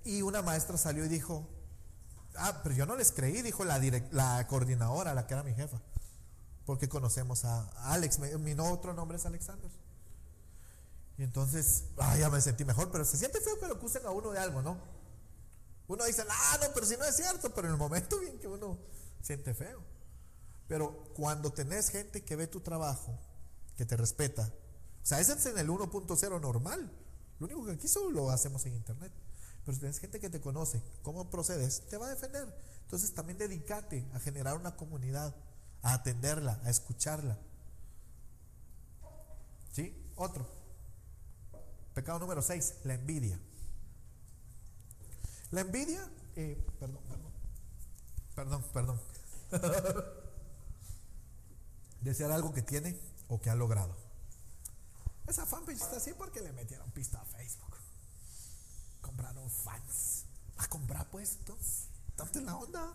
Y una maestra salió y dijo, ah, pero yo no les creí, dijo la, la coordinadora, la que era mi jefa. Porque conocemos a Alex, mi otro nombre es Alexander. Y entonces, ah, ya me sentí mejor, pero se siente feo que lo acusen a uno de algo, ¿no? Uno dice, ah, no, pero si no es cierto, pero en el momento bien que uno siente feo. Pero cuando tenés gente que ve tu trabajo, que te respeta, o sea, ese es en el 1.0 normal. Lo único que aquí solo lo hacemos en internet. Pero si tienes gente que te conoce, cómo procedes, te va a defender. Entonces también dedícate a generar una comunidad, a atenderla, a escucharla. ¿Sí? Otro. Pecado número 6, la envidia. La envidia, eh, perdón, perdón. Perdón, perdón. [LAUGHS] Desear algo que tiene o que ha logrado. Esa fanpage está así porque le metieron pista a Facebook. Compraron fans. A comprar puestos. Date la onda.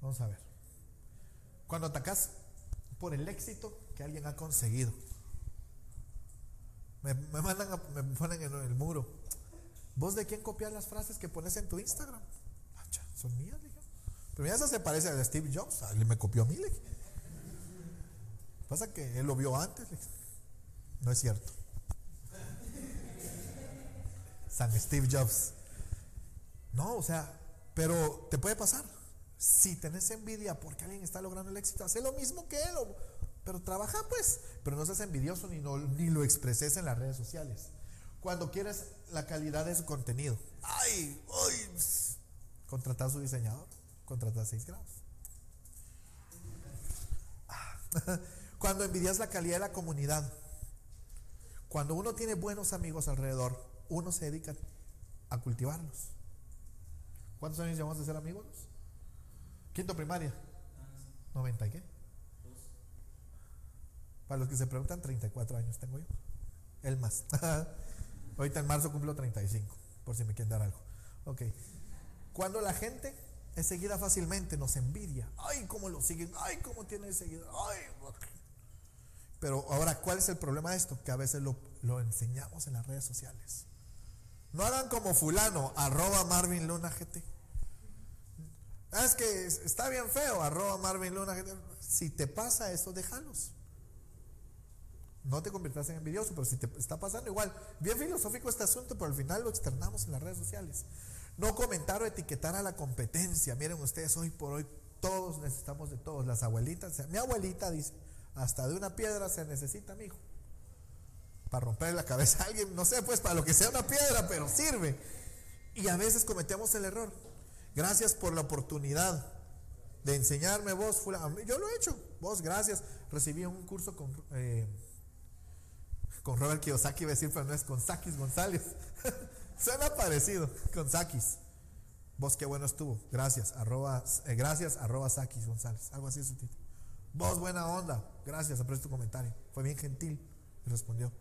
Vamos a ver. Cuando atacas por el éxito que alguien ha conseguido. Me, mandan me ponen en el muro. ¿Vos de quién copias las frases que pones en tu Instagram? son mías, dije. Pero ya se parece a Steve Jobs. Él me copió a mí, le Pasa que él lo vio antes. No es cierto. San Steve Jobs. No, o sea, Pero te puede pasar. Si tenés envidia porque alguien está logrando el éxito, hace lo mismo que él. Pero trabaja pues. Pero no seas envidioso ni, ni lo expreses en las redes sociales. Cuando quieres la calidad de su contenido. Ay, ay. Contratar a su diseñador. Contratar a 6 grados. [LAUGHS] Cuando envidias la calidad de la comunidad. Cuando uno tiene buenos amigos alrededor, uno se dedica a cultivarlos. ¿Cuántos años llevamos de ser amigos? Quinto primaria. ¿90 y qué? Para los que se preguntan, 34 años tengo yo. El más. [LAUGHS] Ahorita en marzo cumplo 35, por si me quieren dar algo. Ok. Cuando la gente es seguida fácilmente, nos envidia. Ay, cómo lo siguen. Ay, cómo tiene seguidor. Ay, pero ahora, ¿cuál es el problema de esto? Que a veces lo, enseñamos en las redes sociales. No hagan como fulano, arroba Marvin Luna GT. Es que está bien feo, arroba Marvin Luna GT. Si te pasa eso, déjalos. No te conviertas en envidioso, pero si te está pasando igual. Bien filosófico este asunto, pero al final lo externamos en las redes sociales. No comentar o etiquetar a la competencia. Miren ustedes, hoy por hoy todos necesitamos de todos. Las abuelitas, mi abuelita dice, hasta de una piedra se necesita, hijo Para romper la cabeza a alguien, no sé, pues para lo que sea una piedra, pero sirve. Y a veces cometemos el error. Gracias por la oportunidad de enseñarme vos. Yo lo he hecho. Vos, gracias. Recibí un curso con, eh, con Robert Kiyosaki, iba a decir, pero no es con Sakis González. [LAUGHS] Suena parecido, con Sakis. Vos, qué bueno estuvo. Gracias, arroba, eh, gracias, arroba Sakis González. Algo así es su título. Vos, buena onda. Gracias, aprecio tu comentario. Fue bien gentil. Y respondió.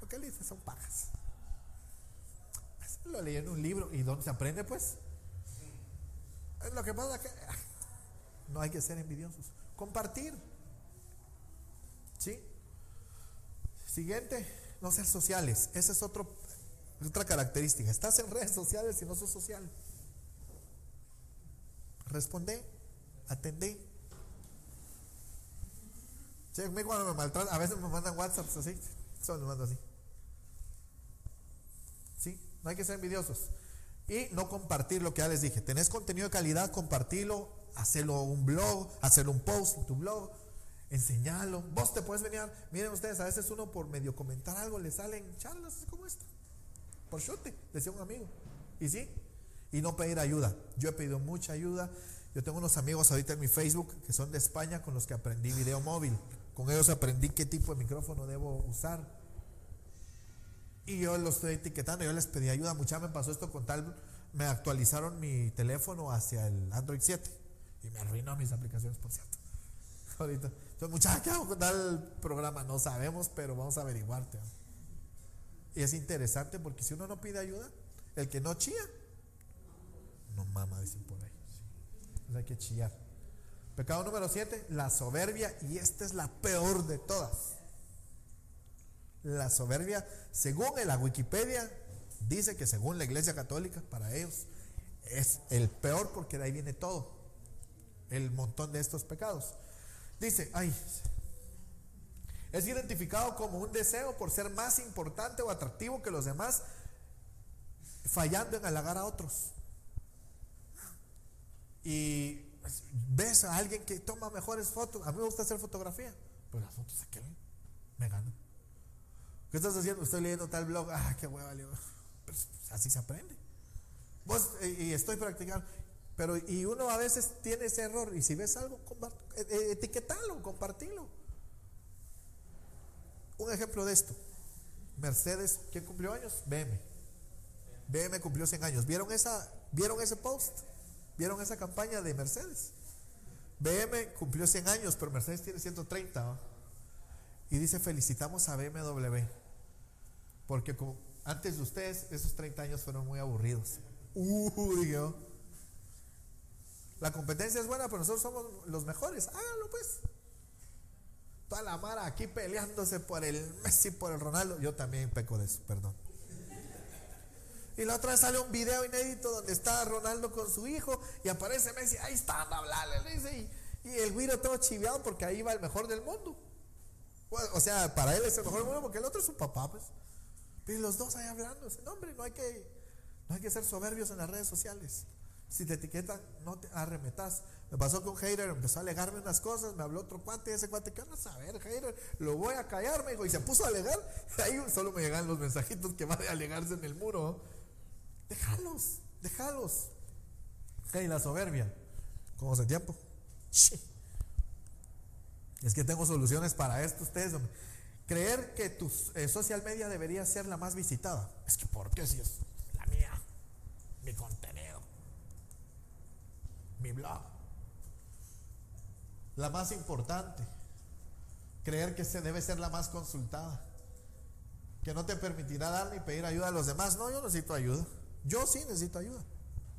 Lo que le dice son pajas. Lo leí en un libro. ¿Y dónde se aprende, pues? Lo que pasa que ah, no hay que ser envidiosos. Compartir. ¿Sí? Siguiente, no ser sociales. Esa es otra característica. Estás en redes sociales y no sos social. Responde, atendé, Sí, a mí cuando me maltratan, a veces me mandan WhatsApps así, solo me mando así. ¿Sí? No hay que ser envidiosos. Y no compartir lo que ya les dije. Tenés contenido de calidad, compartirlo, hacerlo un blog, hacerlo un post en tu blog, enseñarlo. Vos te puedes venir, miren ustedes, a veces uno por medio comentar algo le salen charlas como esta. Por chute, decía un amigo. Y sí, y no pedir ayuda. Yo he pedido mucha ayuda. Yo tengo unos amigos ahorita en mi Facebook que son de España con los que aprendí video móvil. Con ellos aprendí qué tipo de micrófono debo usar. Y yo los estoy etiquetando, yo les pedí ayuda. Mucha me pasó esto con tal, me actualizaron mi teléfono hacia el Android 7 y me arruinó mis aplicaciones, por cierto. [LAUGHS] Ahorita. Entonces, muchachos, ¿qué hago con tal programa? No sabemos, pero vamos a averiguarte. Y es interesante porque si uno no pide ayuda, el que no chía, no mama, dicen por ahí. Entonces hay que chillar. Pecado número 7, la soberbia, y esta es la peor de todas. La soberbia, según la Wikipedia, dice que según la Iglesia Católica, para ellos, es el peor porque de ahí viene todo, el montón de estos pecados. Dice, ay, es identificado como un deseo por ser más importante o atractivo que los demás, fallando en halagar a otros. Y ves a alguien que toma mejores fotos. A mí me gusta hacer fotografía, pero las fotos se me ganan. ¿Qué estás haciendo? Estoy leyendo tal blog. Ah, qué hueva, pues, así se aprende. Vos, y estoy practicando. Pero, y uno a veces tiene ese error. Y si ves algo, e, e, etiquetalo, compartilo. Un ejemplo de esto. Mercedes, ¿quién cumplió años? BM. BM cumplió 100 años. ¿Vieron, esa, ¿Vieron ese post? ¿Vieron esa campaña de Mercedes? BM cumplió 100 años, pero Mercedes tiene 130. Y dice, felicitamos a BMW. Porque antes de ustedes, esos 30 años fueron muy aburridos. Uy, yo. La competencia es buena, pero nosotros somos los mejores. Háganlo pues. Toda la mara aquí peleándose por el Messi, por el Ronaldo. Yo también peco de eso, perdón. Y la otra vez sale un video inédito donde está Ronaldo con su hijo y aparece Messi, ahí está, a hablarle, dice, y, el güiro todo chiveado porque ahí va el mejor del mundo. o sea, para él es el mejor del mundo porque el otro es su papá, pues. Pero los dos ahí hablando, no hombre, no hay que, No hay que ser soberbios en las redes sociales. Si te etiquetan, no te arremetas. Me pasó con un hater, empezó a alegarme unas cosas, me habló otro cuate, ese cuate, ¿qué van a saber, hater? Lo voy a callar, me dijo, y se puso a alegar. [LAUGHS] Ahí solo me llegan los mensajitos que va a alegarse en el muro. Déjalos, déjalos. Y la soberbia. ¿Cómo hace tiempo? Es que tengo soluciones para esto, ustedes. Creer que tu eh, social media debería ser la más visitada. Es que, ¿por qué si es la mía? Mi contenido. Mi blog. La más importante. Creer que se debe ser la más consultada. Que no te permitirá dar ni pedir ayuda a los demás. No, yo necesito ayuda. Yo sí necesito ayuda.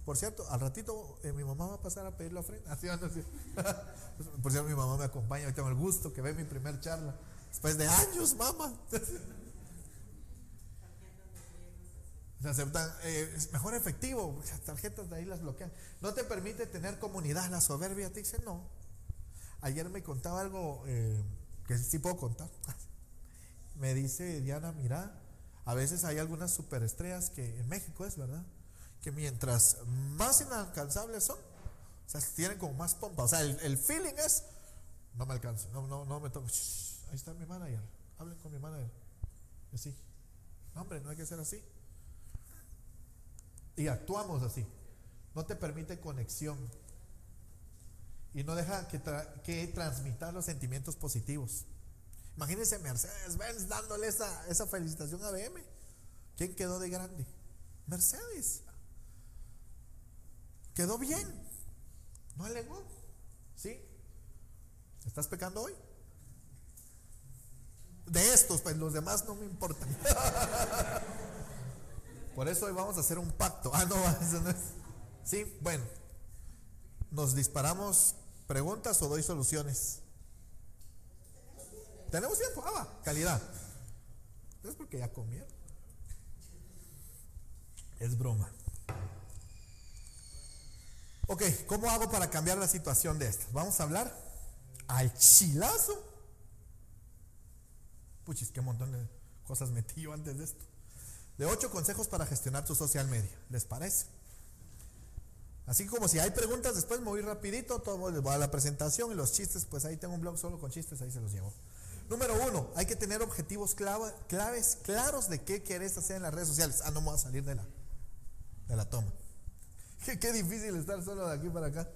Por cierto, al ratito eh, mi mamá va a pasar a pedir la ofrenda. [LAUGHS] Así, así. Por cierto, mi mamá me acompaña. Hoy tengo el gusto que ve mi primer charla. Después de años, mamá. [LAUGHS] Se aceptan, eh, es mejor efectivo, las tarjetas de ahí las bloquean. No te permite tener comunidad, la soberbia te dice no. Ayer me contaba algo eh, que sí puedo contar. [LAUGHS] Me dice Diana, mira, a veces hay algunas superestrellas que en México es, ¿verdad? que mientras más inalcanzables son, o sea, tienen como más pompa. O sea, el, feeling es, no me alcanza, no, no, no me toco. Ahí está mi manager, hablen con mi manager. Y así, hombre, no hay que ser así. Y actuamos así. No te permite conexión. Y no deja que, que transmitar los sentimientos positivos. Imagínense Mercedes Benz dándole esa, esa felicitación a BM. ¿Quién quedó de grande? Mercedes. Quedó bien. No alegó. ¿Sí? ¿Estás pecando hoy? De estos, pues los demás no me importan. [LAUGHS] Por eso hoy vamos a hacer un pacto. [LAUGHS] Ah, no, eso no es. Sí, bueno. ¿Nos disparamos preguntas o doy soluciones? Tenemos tiempo, ah, calidad. Es porque ya comieron. Es broma. Ok, ¿cómo hago para cambiar la situación de esta? Vamos a hablar al chilazo. Puchis, qué montón de cosas metí yo antes de esto. De ocho consejos para gestionar tu social media. ¿Les parece? Así como si hay preguntas, después me voy rapidito, todo les voy a la presentación y los chistes, pues ahí tengo un blog solo con chistes, ahí se los llevo. Número uno, hay que tener objetivos claves, claros de qué quieres hacer en las redes sociales. Ah, no me voy a salir de la, de la toma. [LAUGHS] Qué, difícil estar solo de aquí para acá.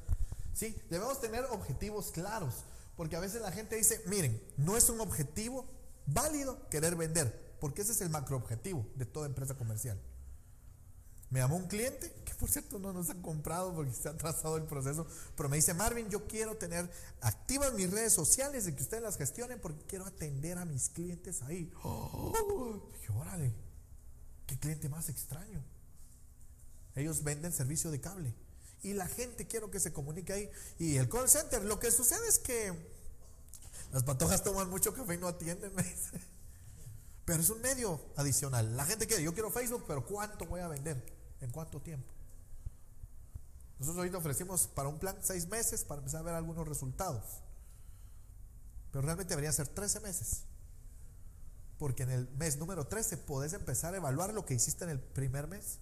Sí, debemos tener objetivos claros, porque a veces la gente dice, miren, no es un objetivo válido querer vender, porque ese es el macroobjetivo de toda empresa comercial. Me llamó un cliente, que por cierto no nos han comprado porque se ha trazado el proceso, pero me dice, Marvin, yo quiero tener activas mis redes sociales y que ustedes las gestionen porque quiero atender a mis clientes ahí. Oh, dije, órale, qué cliente más extraño. Ellos venden servicio de cable. Y la gente quiero que se comunique ahí. Y el call center, lo que sucede es que las patojas toman mucho café y no atienden. [LAUGHS] Pero es un medio adicional. La gente quiere, yo quiero Facebook, pero ¿cuánto voy a vender? ¿En cuánto tiempo? Nosotros ahorita ofrecimos para un plan seis meses para empezar a ver algunos resultados. Pero realmente debería ser 13 meses. Porque en el mes número 13 podés empezar a evaluar lo que hiciste en el primer mes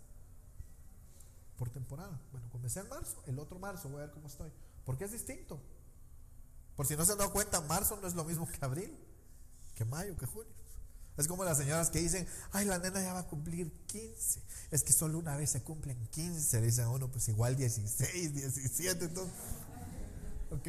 por temporada. Bueno, comencé en marzo, el otro marzo voy a ver cómo estoy. Porque es distinto. Por si no se han dado cuenta, marzo no es lo mismo que abril, que mayo, que junio. Es como las señoras que dicen, ay, la nena ya va a cumplir 15. Es que solo una vez se cumplen 15, dicen uno, pues igual 16, 17, entonces. Ok.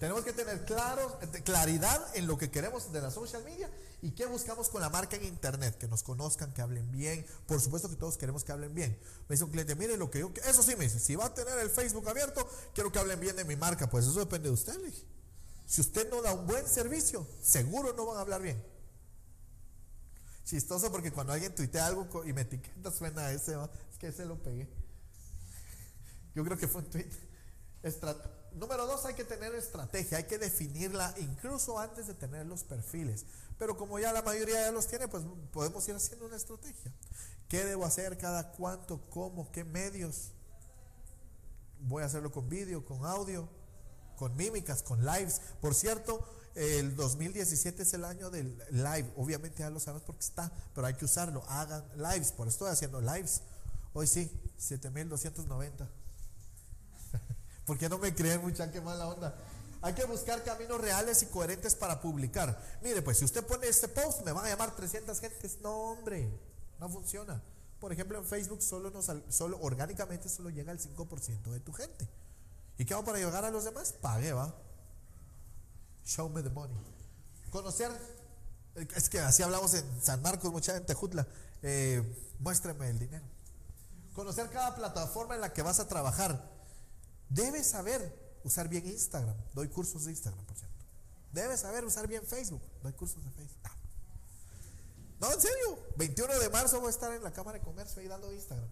Tenemos que tener claro, claridad en lo que queremos de la social media ¿Y qué buscamos con la marca en Internet? Que nos conozcan, que hablen bien. Por supuesto que todos queremos que hablen bien. Me dice un cliente, mire lo que yo... Eso sí me dice, si va a tener el Facebook abierto, quiero que hablen bien de mi marca. Pues eso depende de usted. Si usted no da un buen servicio, seguro no van a hablar bien. Chistoso porque cuando alguien tuitea algo y me etiqueta suena ese, es que ese lo pegué. Yo creo que fue un tweet. Número dos, hay que tener estrategia, hay que definirla incluso antes de tener los perfiles. Pero como ya la mayoría ya los tiene, pues podemos ir haciendo una estrategia. ¿Qué debo hacer cada cuánto, cómo, qué medios? Voy a hacerlo con vídeo, con audio, con mímicas, con lives. Por cierto, el 2017 es el año del live. Obviamente ya lo sabemos porque está, pero hay que usarlo. Hagan lives, por eso estoy haciendo lives. Hoy sí, 7290. ¿Por qué no me creen, mucha? Qué mala onda. Hay que buscar caminos reales y coherentes para publicar. Mire, pues si usted pone este post, me van a llamar 300 gentes. No, hombre, no funciona. Por ejemplo, en Facebook solo, nos, solo orgánicamente solo llega el 5% de tu gente. ¿Y qué hago para llegar a los demás? Pague, va. Show me the money. Conocer, es que así hablamos en San Marcos, mucha gente Jutla. Eh, muéstrame el dinero. Conocer cada plataforma en la que vas a trabajar. Debes saber usar bien Instagram. Doy cursos de Instagram, por cierto. Debes saber usar bien Facebook. Doy cursos de Facebook. Ah. No, en serio. 21 de marzo voy a estar en la Cámara de Comercio ahí dando Instagram.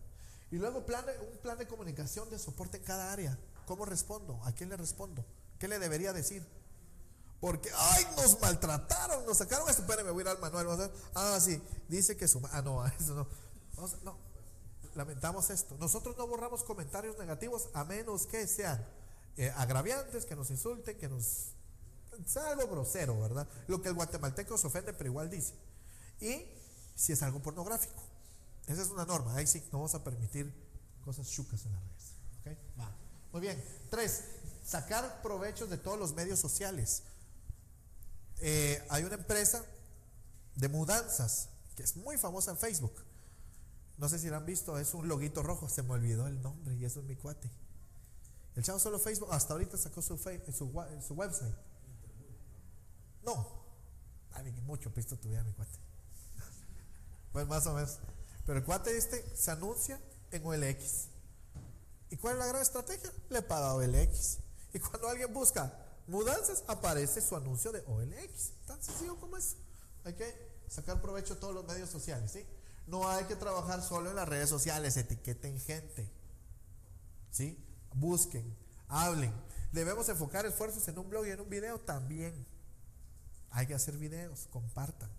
Y luego plan un plan de comunicación de soporte en cada área. ¿Cómo respondo? ¿A quién le respondo? ¿Qué le debería decir? Porque, ay, nos maltrataron, nos sacaron esto. Espérame, voy a ir al manual. Vamos a ver. Ah, sí, dice que su. Ah, no, [LAUGHS] eso no. no, lamentamos esto. Nosotros no borramos comentarios negativos a menos que sean eh, agraviantes, que nos insulten, que nos. sea algo grosero, ¿verdad? Lo que el guatemalteco se ofende, pero igual dice. Y si es algo pornográfico. Esa es una norma. Ahí sí, no vamos a permitir cosas chucas en las redes. ¿Okay? Muy bien. Tres, sacar provechos de todos los medios sociales. Eh, hay una empresa de mudanzas que es muy famosa en Facebook. No sé si la han visto, es un loguito rojo, se me olvidó el nombre y eso es mi cuate. El chavo solo Facebook, hasta ahorita sacó su, su, website. No, Ay, mucho pisto tuviera mi cuate. [LAUGHS] pues más o menos. Pero el cuate este se anuncia en OLX. ¿Y cuál es la gran estrategia? Le paga OLX. Y cuando alguien busca mudanzas, aparece su anuncio de OLX. Tan sencillo como eso. Hay que sacar provecho de todos los medios sociales, ¿sí? No hay que trabajar solo en las redes sociales, etiqueten gente. ¿Sí? Busquen, hablen. Debemos enfocar esfuerzos en un blog y en un video también. Hay que hacer videos, compartan.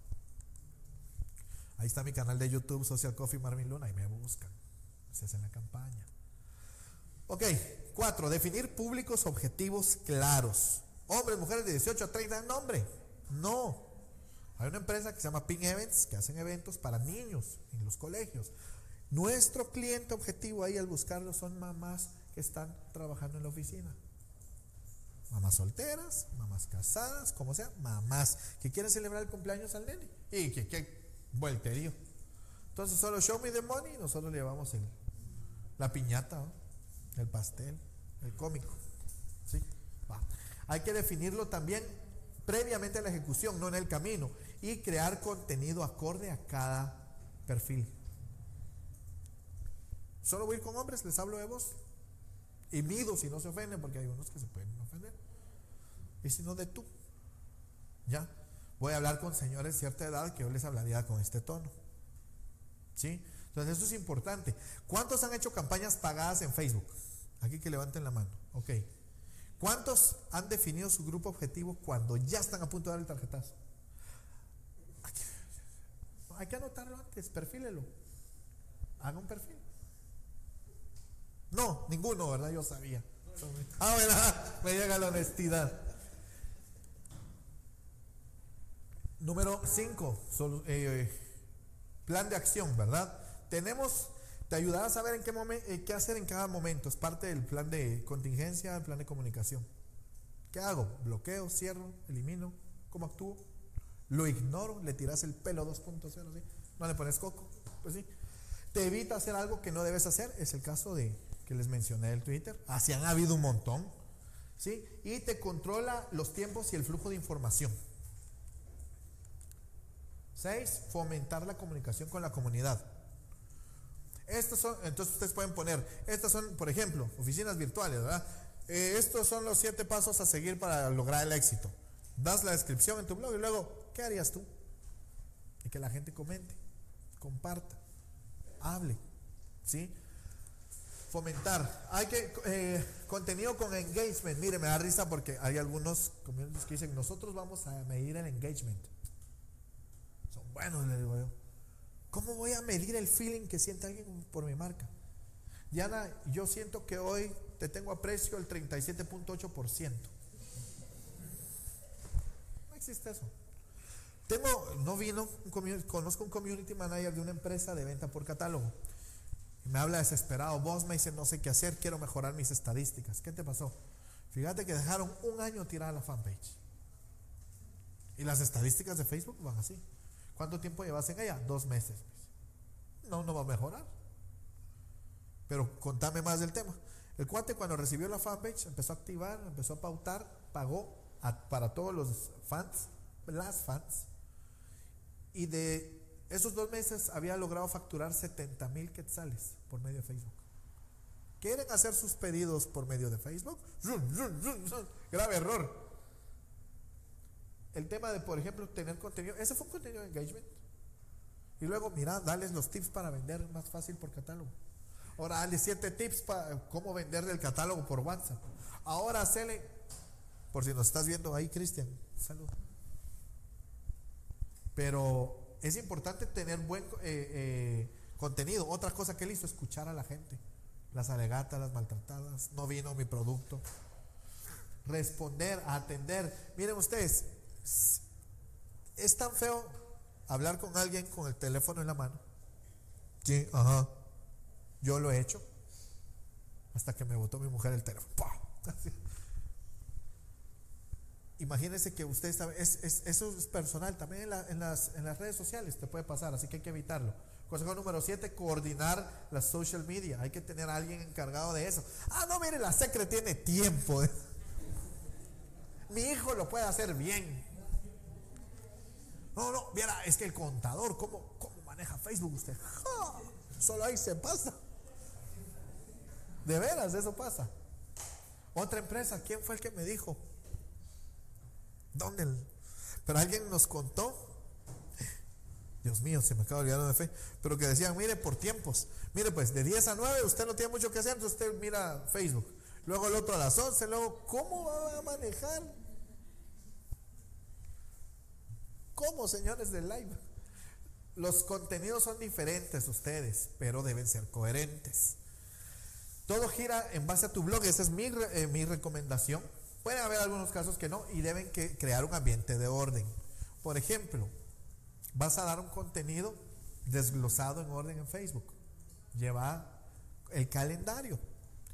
Ahí está mi canal de YouTube, Social Coffee Marvin Luna, y me buscan. Se hace la campaña. Ok, cuatro, definir públicos objetivos claros. Hombres, mujeres de 18 a 30, no hombre, no. Hay una empresa que se llama Ping Events que hacen eventos para niños en los colegios. Nuestro cliente objetivo ahí al buscarlo son mamás que están trabajando en la oficina. Mamás solteras, mamás casadas, como sea, mamás que quieren celebrar el cumpleaños al nene. Y que, que vuelterío. Entonces solo show me the money y nosotros le llevamos el, la piñata. ¿no? El pastel, el cómico. ¿sí? Hay que definirlo también previamente a la ejecución, no en el camino, y crear contenido acorde a cada perfil. Solo voy a ir con hombres, les hablo de vos. Y mido si no se ofenden, porque hay unos que se pueden ofender. Y si no de tú. ¿Ya? Voy a hablar con señores de cierta edad que yo les hablaría con este tono. ¿Sí? Entonces eso es importante. ¿Cuántos han hecho campañas pagadas en Facebook? Aquí que levanten la mano. Ok. ¿Cuántos han definido su grupo objetivo cuando ya están a punto de dar el tarjetazo? Hay que anotarlo antes, perfílelo. Haga un perfil. No, ninguno, ¿verdad? Yo sabía. Ah, ¿verdad? Me llega la honestidad. Número 5, eh, plan de acción, ¿verdad? Tenemos, te ayudará a saber en qué, momento, eh, qué hacer en cada momento. Es parte del plan de contingencia, el plan de comunicación. ¿Qué hago? Bloqueo, cierro, elimino. ¿Cómo actúo? Lo ignoro, le tiras el pelo 2.0, ¿sí? No le pones coco, pues sí. Te evita hacer algo que no debes hacer. Es el caso de que les mencioné del Twitter. Así han habido un montón. ¿Sí? Y te controla los tiempos y el flujo de información. Seis, fomentar la comunicación con la comunidad. Estos son, entonces ustedes pueden poner, estas son, por ejemplo, oficinas virtuales, ¿verdad? Eh, estos son los siete pasos a seguir para lograr el éxito. Das la descripción en tu blog y luego, ¿qué harías tú? Y que la gente comente, comparta, hable, ¿sí? Fomentar. Hay que, eh, contenido con engagement. Mire, me da risa porque hay algunos que dicen, nosotros vamos a medir el engagement. Son buenos, le digo yo. ¿Cómo voy a medir el feeling que siente alguien por mi marca? Diana, yo siento que hoy te tengo aprecio el 37.8%. No existe eso. Tengo, no vino, conozco un community manager de una empresa de venta por catálogo. me habla desesperado, vos me dice no sé qué hacer, quiero mejorar mis estadísticas. ¿Qué te pasó? Fíjate que dejaron un año tirada la fanpage. Y las estadísticas de Facebook van así. ¿Cuánto tiempo llevas en ella? Dos meses. No, no va a mejorar. Pero contame más del tema. El cuate cuando recibió la fanpage empezó a activar, empezó a pautar, pagó para todos los fans, las fans. Y de esos dos meses había logrado facturar 70 mil quetzales por medio de Facebook. ¿Quieren hacer sus pedidos por medio de Facebook? Grave error. El tema de, por ejemplo, tener contenido, ese fue un contenido de engagement. Y luego, mira, dales los tips para vender más fácil por catálogo. Ahora, dale siete tips para cómo vender del catálogo por WhatsApp. Ahora, hacele, por si nos estás viendo ahí, Cristian, salud. Pero es importante tener buen eh, eh, contenido. Otra cosa que él hizo, escuchar a la gente. Las alegatas, las maltratadas, no vino mi producto. Responder, atender. Miren ustedes, es tan feo hablar con alguien con el teléfono en la mano. Sí, ajá. Yo lo he hecho. Hasta que me botó mi mujer el teléfono. Imagínense que usted está, eso es personal, también en, las, en las redes sociales te puede pasar, así que hay que evitarlo. Consejo número 7, coordinar las social media. Hay que tener a alguien encargado de eso. Ah, no, mire, la secre tiene tiempo. [LAUGHS] Mi hijo lo puede hacer bien. No, no, mira, es que el contador, ¿cómo, cómo maneja Facebook usted? solo ahí se pasa. De veras, eso pasa. Otra empresa, ¿quién fue el que me dijo? ¿Dónde? Pero alguien nos contó. Dios mío, se me acaba de olvidar de fe. Pero que decían, mire, por tiempos. Mire, pues de 10 a 9 usted no tiene mucho que hacer, entonces usted mira Facebook. Luego el otro a las 11, luego, ¿cómo va a manejar? ¿Cómo, señores del live? Los contenidos son diferentes ustedes, pero deben ser coherentes. Todo gira en base a tu blog, esa es mi, eh, mi recomendación. Puede haber algunos casos que no y deben crear un ambiente de orden. Por ejemplo, vas a dar un contenido desglosado en orden en Facebook. Lleva el calendario.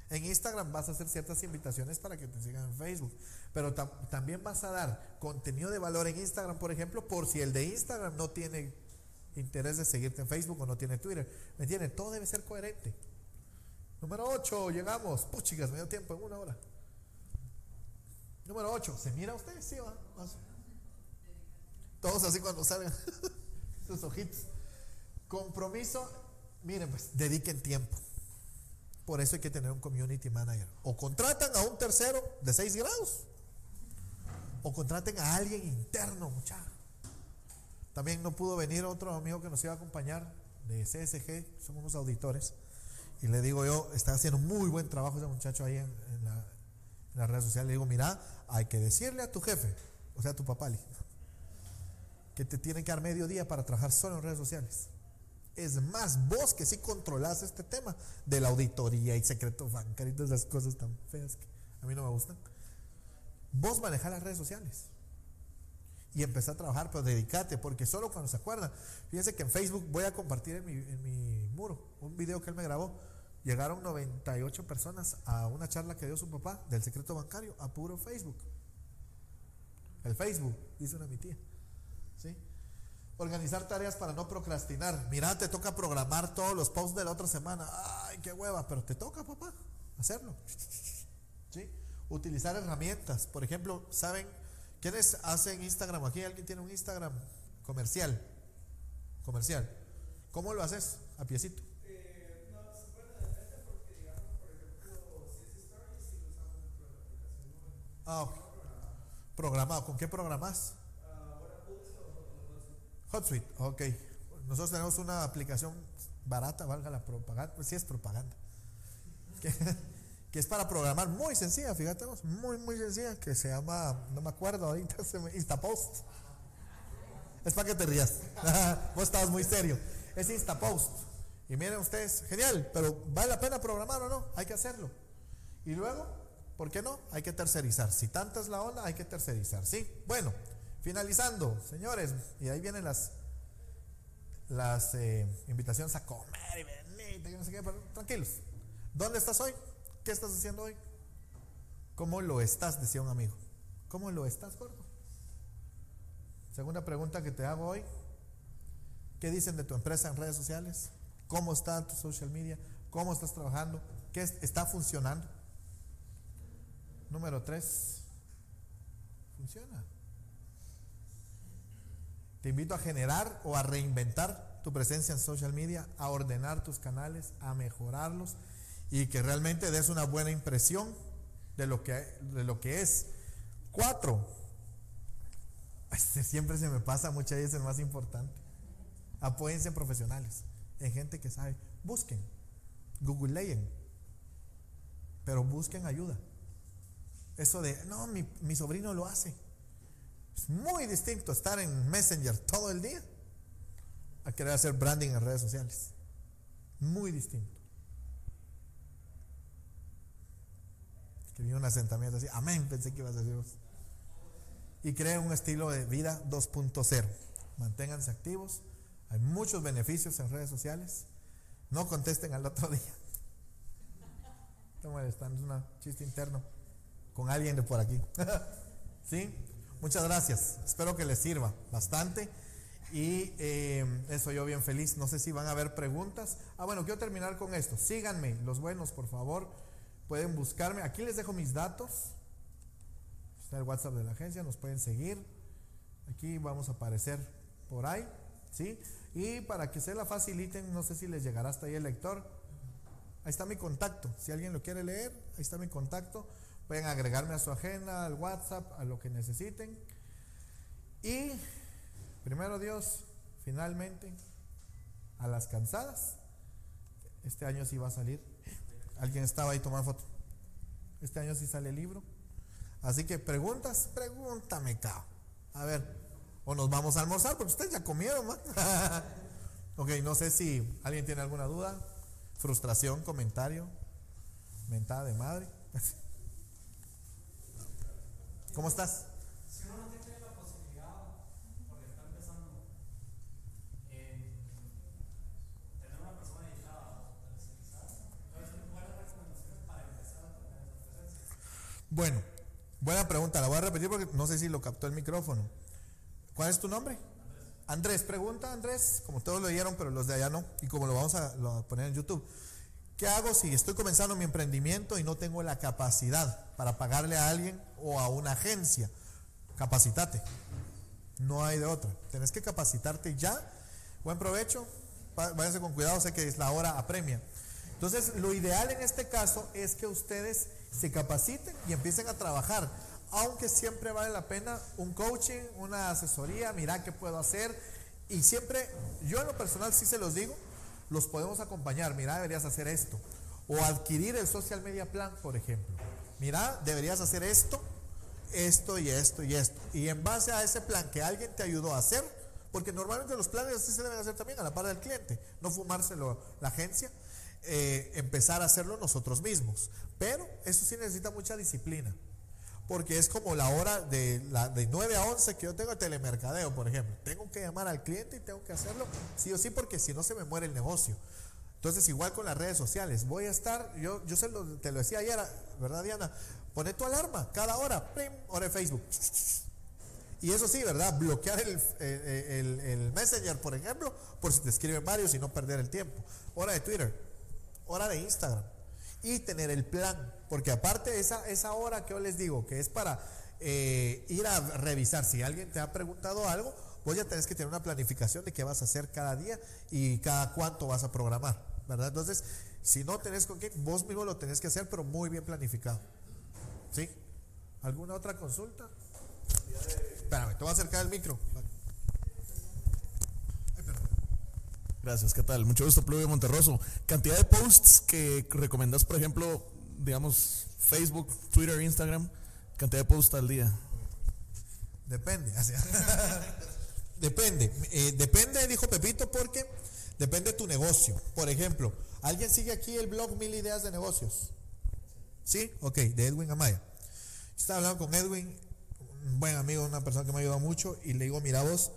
En Instagram vas a hacer ciertas invitaciones para que te sigan en Facebook. Pero también vas a dar contenido de valor en Instagram, por ejemplo, por si el de Instagram no tiene interés de seguirte en Facebook o no tiene Twitter. ¿Me entienden? Todo debe ser coherente. Número 8, llegamos. Puchigas, medio tiempo, en una hora. Número 8, ¿se mira usted? Sí, va. Todos así cuando salgan [LAUGHS] sus ojitos. Compromiso, miren, pues dediquen tiempo. Por eso hay que tener un community manager. O contratan a un tercero de 6 grados. O contraten a alguien interno, muchachos. También no pudo venir otro amigo que nos iba a acompañar de CSG, somos unos auditores. Y le digo yo, está haciendo muy buen trabajo ese muchacho ahí en, la, en la red social. Le digo, mira, hay que decirle a tu jefe, o sea, a tu papá, que te tienen que dar medio día para trabajar solo en redes sociales. Es más, vos que sí controlas este tema de la auditoría y secretos bancarios todas esas cosas tan feas que a mí no me gustan. Vos manejar las redes sociales y empezar a trabajar, pero dedícate, porque solo cuando se acuerdan, fíjense que en Facebook voy a compartir en mi, en mi muro un video que él me grabó Llegaron 98 personas a una charla que dio su papá del secreto bancario a puro Facebook. El Facebook, dice una mi tía. Organizar tareas para no procrastinar. Mira, te toca programar todos los posts de la otra semana. Ay, qué hueva, pero te toca, papá, hacerlo. ¿Sí? Utilizar herramientas. Por ejemplo, ¿saben quiénes hacen Instagram? Aquí alguien tiene un Instagram comercial. Comercial. ¿Cómo lo haces? A piecito. Ah, Programado. ¿Con qué programas? HotSuite, ok. Nosotros tenemos una aplicación barata, valga la propaganda, pues sí es propaganda, que, es para programar muy sencilla, fíjate, muy, muy sencilla, que se llama, no me acuerdo ahorita, [LAUGHS] se me, Instapost. Es para que te rías. [LAUGHS] Vos estabas muy serio. Es Instapost. Y miren ustedes, genial, pero ¿vale la pena programar o no? Hay que hacerlo. Y luego ¿Por qué no? Hay que tercerizar. Si tanta es la onda, hay que tercerizar. ¿Sí? Bueno, finalizando, señores, y ahí vienen las, las eh, invitaciones a comer y media, no sé qué, tranquilos. ¿Dónde estás hoy? ¿Qué estás haciendo hoy? ¿Cómo lo estás? Decía un amigo. ¿Cómo lo estás, gordo? Segunda pregunta que te hago hoy. ¿Qué dicen de tu empresa en redes sociales? ¿Cómo está tu social media? ¿Cómo estás trabajando? ¿Qué está funcionando? Número tres, funciona. Te invito a generar o a reinventar tu presencia en social media, a ordenar tus canales, a mejorarlos y que realmente des una buena impresión de lo que, de lo que es. Cuatro, [LAUGHS] este siempre se me pasa muchas veces el más importante. Apóyense en profesionales, en gente que sabe. Busquen, googleen, pero busquen ayuda. Eso de, no, mi, mi sobrino lo hace. Es muy distinto estar en Messenger todo el día a querer hacer branding en redes sociales. Muy distinto. Que un asentamiento así, amén, pensé que ibas a decir Y creen un estilo de vida 2.0. Manténganse activos. Hay muchos beneficios en redes sociales. No contesten al otro [LAUGHS] día. Están es un chiste interno con alguien de por aquí. [LAUGHS] ¿Sí? Muchas gracias. Espero que les sirva bastante. Y eh, eso yo bien feliz. No sé si van a haber preguntas. Ah, bueno, quiero terminar con esto. Síganme, los buenos, por favor. Pueden buscarme. Aquí les dejo mis datos. Está el WhatsApp de la agencia. Nos pueden seguir. Aquí vamos a aparecer por ahí. ¿Sí? Y para que se la faciliten, no sé si les llegará hasta ahí el lector. Ahí está mi contacto. Si alguien lo quiere leer, ahí está mi contacto. Pueden agregarme a su agenda, al WhatsApp, a lo que necesiten. Y primero Dios, finalmente, a las cansadas. Este año sí va a salir. Alguien estaba ahí tomando foto. Este año sí sale el libro. Así que preguntas, pregúntame, cao. A ver, o nos vamos a almorzar porque ustedes ya comieron, ¿no? [LAUGHS] ok, no sé si alguien tiene alguna duda, frustración, comentario, mentada de madre. [LAUGHS] ¿Cómo estás? Si uno no tiene la posibilidad, porque está empezando, en tener una persona dedicada o tercerizada, entonces, ¿cuáles recomendaciones para empezar a tener esa presencia? Bueno, buena pregunta, la voy a repetir porque no sé si lo captó el micrófono. ¿Cuál es tu nombre? Andrés, pregunta Andrés, como todos lo dieron, pero los de allá no, y como lo vamos a, lo a poner en YouTube. ¿Qué hago si estoy comenzando mi emprendimiento y no tengo la capacidad para pagarle a alguien o a una agencia? Capacitate. No hay de otra. Tenés que capacitarte ya. Buen provecho. Váyanse con cuidado, sé que es la hora apremia. Entonces, lo ideal en este caso es que ustedes se capaciten y empiecen a trabajar. Aunque siempre vale la pena un coaching, una asesoría, mira qué puedo hacer. Y siempre, yo en lo personal sí se los digo, los podemos acompañar. Mira, deberías hacer esto. O adquirir el social media plan, por ejemplo. Mira, deberías hacer esto, esto y esto y esto. Y en base a ese plan que alguien te ayudó a hacer, porque normalmente los planes así se deben hacer también a la par del cliente, no fumárselo la agencia, eh, empezar a hacerlo nosotros mismos. Pero eso sí necesita mucha disciplina porque es como la hora de, la, de 9 a 11 que yo tengo telemercadeo, por ejemplo. Tengo que llamar al cliente y tengo que hacerlo sí o sí porque si no se me muere el negocio. Entonces, igual con las redes sociales, voy a estar, yo, te lo decía ayer, ¿verdad, Diana? Pone tu alarma cada hora, prim, hora de Facebook. Y eso sí, ¿verdad? Bloquear el, el, Messenger, por ejemplo, por si te escriben varios y no perder el tiempo. Hora de Twitter, hora de Instagram y tener el plan. Porque aparte esa, esa hora que yo les digo, que es para eh, ir a revisar si alguien te ha preguntado algo, vos ya tenés que tener una planificación de qué vas a hacer cada día y cada cuánto vas a programar, ¿verdad? Entonces, si no tenés con qué, vos mismo lo tenés que hacer, pero muy bien planificado. ¿Sí? ¿Alguna otra consulta? Espérame, te voy a acercar el micro. Gracias, ¿qué tal? Mucho gusto, Pluvio Monterroso. Cantidad de posts que recomendás, por ejemplo, digamos, Facebook, Twitter, Instagram, cantidad de posts al día. Depende, [LAUGHS] depende, eh, depende, dijo Pepito, porque depende de tu negocio. Por ejemplo, ¿alguien sigue aquí el blog Mil Ideas de Negocios? ¿Sí? Ok, de Edwin Amaya. Estaba hablando con Edwin, un buen amigo, una persona que me ha ayudado mucho, y le digo, mira vos,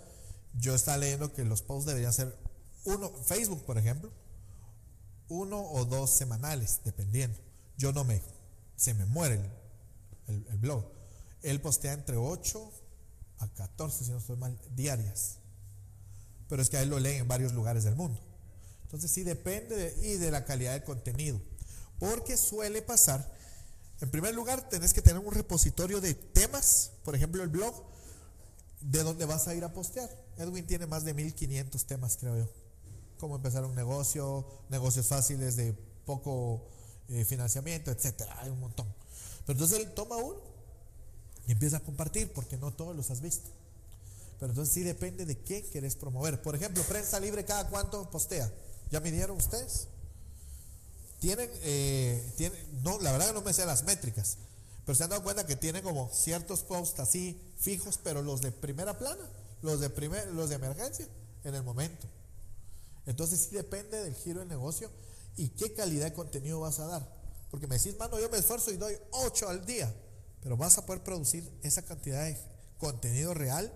yo estaba leyendo que los posts deberían ser uno, Facebook, por ejemplo, uno o dos semanales, dependiendo. Yo no me, se me muere el, el blog. Él postea entre 8 a 14, si no estoy mal, diarias. Pero es que a él lo leen en varios lugares del mundo. Entonces sí depende de, y de la calidad del contenido. Porque suele pasar, en primer lugar, tenés que tener un repositorio de temas, por ejemplo el blog, de donde vas a ir a postear. Edwin tiene más de 1500 temas, creo yo. Cómo empezar un negocio, negocios fáciles de poco eh, financiamiento, etcétera. Hay un montón. Pero entonces él toma uno y empieza a compartir, porque no todos los has visto. Pero entonces sí depende de qué querés promover. Por ejemplo, prensa libre, ¿cada cuánto postea? ¿Ya midieron ustedes? Tienen, eh, tienen, no, la verdad que no me sé las métricas, pero se han dado cuenta que tienen como ciertos posts así fijos, pero los de primera plana, los de, primer, los de emergencia, en el momento. Entonces sí depende del giro del negocio y qué calidad de contenido vas a dar. Porque me decís, mano, yo me esfuerzo y doy 8 al día, pero vas a poder producir esa cantidad de contenido real,